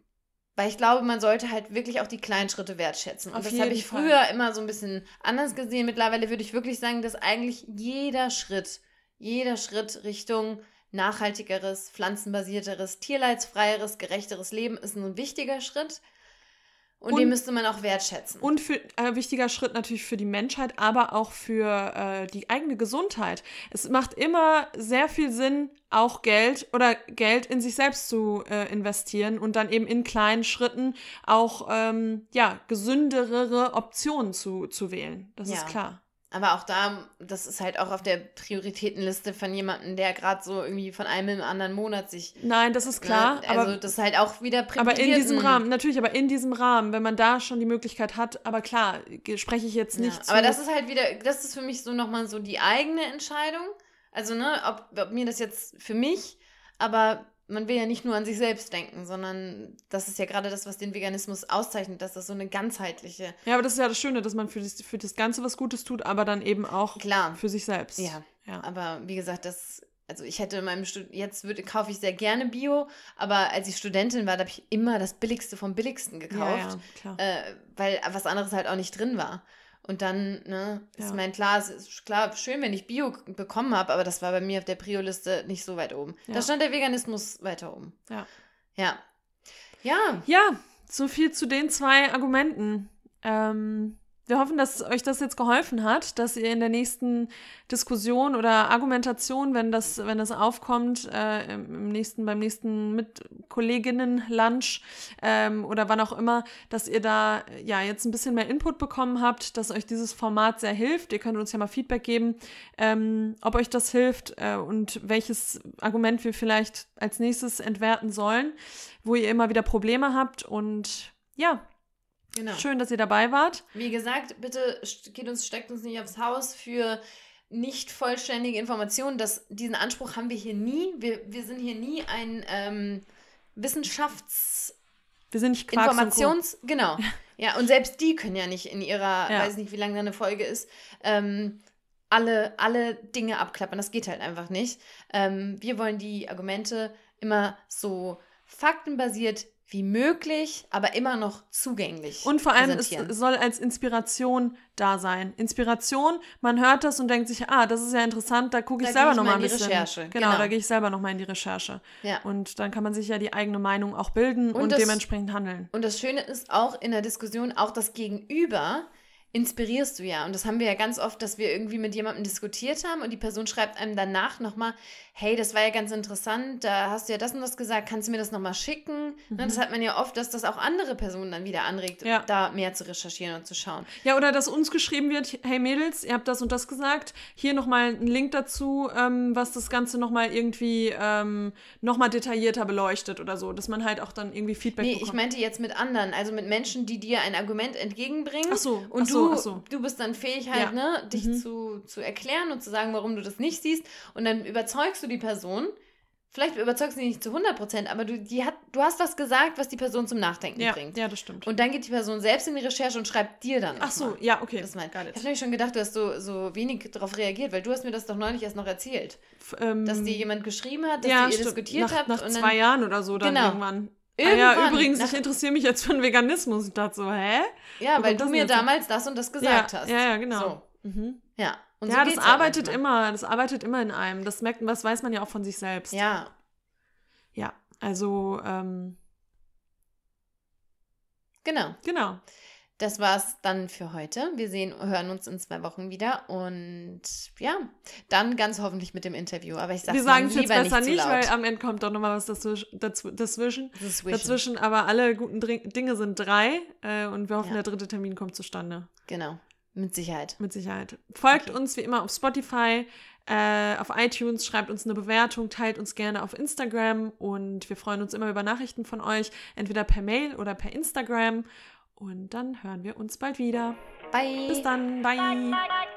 weil ich glaube, man sollte halt wirklich auch die kleinen Schritte wertschätzen. Und Auf das habe ich Fall. früher immer so ein bisschen anders gesehen. Mittlerweile würde ich wirklich sagen, dass eigentlich jeder Schritt, jeder Schritt Richtung nachhaltigeres, pflanzenbasierteres, tierleidsfreieres, gerechteres Leben ist ein wichtiger Schritt. Und, und den müsste man auch wertschätzen. Und für, ein äh, wichtiger Schritt natürlich für die Menschheit, aber auch für äh, die eigene Gesundheit. Es macht immer sehr viel Sinn, auch Geld oder Geld in sich selbst zu äh, investieren und dann eben in kleinen Schritten auch ähm, ja, gesündere Optionen zu, zu wählen. Das ja. ist klar. Aber auch da, das ist halt auch auf der Prioritätenliste von jemandem, der gerade so irgendwie von einem im anderen Monat sich. Nein, das ist klar. Ne? Also aber, das ist halt auch wieder Aber in diesem Rahmen, natürlich, aber in diesem Rahmen, wenn man da schon die Möglichkeit hat, aber klar, spreche ich jetzt nicht. Ja, aber das ist halt wieder, das ist für mich so nochmal so die eigene Entscheidung. Also, ne, ob, ob mir das jetzt für mich, aber man will ja nicht nur an sich selbst denken, sondern das ist ja gerade das, was den Veganismus auszeichnet, dass das so eine ganzheitliche. Ja, aber das ist ja das Schöne, dass man für das, für das Ganze was Gutes tut, aber dann eben auch Klar. für sich selbst. Ja. Ja. Aber wie gesagt, das, also ich hätte in meinem Stud jetzt würde, kaufe ich sehr gerne Bio, aber als ich Studentin war, da habe ich immer das Billigste vom Billigsten ja, gekauft, ja, klar. Äh, weil was anderes halt auch nicht drin war. Und dann, ne, ist Ja. mein klar, es ist klar, schön, wenn ich Bio bekommen habe, aber das war bei mir auf der Prio-Liste nicht so weit oben. Ja. Da stand der Veganismus weiter oben. Ja. Ja. Ja, Ja, so viel zu den zwei Argumenten. Ähm, wir hoffen, dass euch das jetzt geholfen hat, dass ihr in der nächsten Diskussion oder Argumentation, wenn das, wenn das aufkommt, äh, im nächsten, beim nächsten mit Kolleginnen-Lunch ähm, oder wann auch immer, dass ihr da ja jetzt ein bisschen mehr Input bekommen habt, dass euch dieses Format sehr hilft. Ihr könnt uns ja mal Feedback geben, ähm, ob euch das hilft äh, und welches Argument wir vielleicht als nächstes entwerten sollen, wo ihr immer wieder Probleme habt. Und ja, genau. schön, dass ihr dabei wart. Wie gesagt, bitte geht uns, steckt uns nicht aufs Haus für nicht vollständige Informationen. Das, diesen Anspruch haben wir hier nie. Wir, wir sind hier nie ein ähm, Wissenschafts- Wir sind nicht Quarks. Informations, genau. Ja, und selbst die können ja nicht in ihrer, Ja. weiß nicht, wie lange da eine Folge ist, ähm, alle, alle Dinge abklappern. Das geht halt einfach nicht. Ähm, wir wollen die Argumente immer so faktenbasiert wie möglich, aber immer noch zugänglich. Und vor allem, es soll als Inspiration da sein. Inspiration, man hört das und denkt sich, ah, das ist ja interessant, da gucke ich Da selber ich noch mal mal in ein die bisschen. Recherche, Genau, genau. da gehe ich selber noch mal in die Recherche. ja. Und dann kann man sich ja die eigene Meinung auch bilden und, Und das- dementsprechend handeln. Und das Schöne ist auch in der Diskussion, auch das Gegenüber inspirierst du ja. Und das haben wir ja ganz oft, dass wir irgendwie mit jemandem diskutiert haben und die Person schreibt einem danach nochmal, hey, das war ja ganz interessant, da hast du ja das und das gesagt, kannst du mir das nochmal schicken? Ne, das hat man ja oft, dass das auch andere Personen dann wieder anregt, Mhm. Ja. da mehr zu recherchieren und zu schauen. Ja, oder dass uns geschrieben wird, hey Mädels, ihr habt das und das gesagt, hier nochmal ein Link dazu, ähm, was das Ganze nochmal irgendwie ähm, nochmal detaillierter beleuchtet oder so, dass man halt auch dann irgendwie Feedback Nee, bekommt. ich meinte jetzt mit anderen, also mit Menschen, die dir ein Argument entgegenbringen. Ach so, Und ach so, du, ach so. du bist dann fähig halt, Ja. ne, dich Mhm. zu, zu erklären und zu sagen, warum du das nicht siehst. Und dann überzeugst du die Person. Vielleicht überzeugst du sie nicht zu 100 Prozent, aber du, die hat, du hast was gesagt, was die Person zum Nachdenken ja, bringt. ja, das stimmt. Und dann geht die Person selbst in die Recherche und schreibt dir dann. ach so, mal. ja, okay. Das meint. got Ich habe nämlich schon gedacht, du hast so, so wenig darauf reagiert, weil du hast mir das doch neulich erst noch erzählt. F- ähm, Dass dir jemand geschrieben hat, dass ja, ihr stimmt. diskutiert nach, habt. Nach zwei Jahren oder so dann Genau. irgendwann. Ah Irgendwann, ja, übrigens, ich interessiere mich jetzt für den Veganismus. Ich dachte so, hä? Ja, weil du mir damals das und das gesagt ja, hast. Ja, ja, genau. So, Mhm. ja. Und ja, so das arbeitet manchmal. immer, das arbeitet immer in einem. Das merkt, das weiß man ja auch von sich selbst. Ja, Ja, also, ähm, genau. genau. Das war's dann für heute. Wir sehen, hören uns in zwei Wochen wieder und ja, dann ganz hoffentlich mit dem Interview. Aber ich sag's Wir sagen mal es jetzt lieber besser nicht, nicht, weil am Ende kommt doch nochmal was dazwischen. dazw- dazwischen. Aber alle guten Dinge sind drei äh, und wir hoffen, Ja. der dritte Termin kommt zustande. Genau, mit Sicherheit. Mit Sicherheit. Folgt Okay. uns wie immer auf Spotify, äh, auf iTunes, schreibt uns eine Bewertung, teilt uns gerne auf Instagram und wir freuen uns immer über Nachrichten von euch, entweder per Mail oder per Instagram. Und dann hören wir uns bald wieder. Bye. Bis dann. Bye. I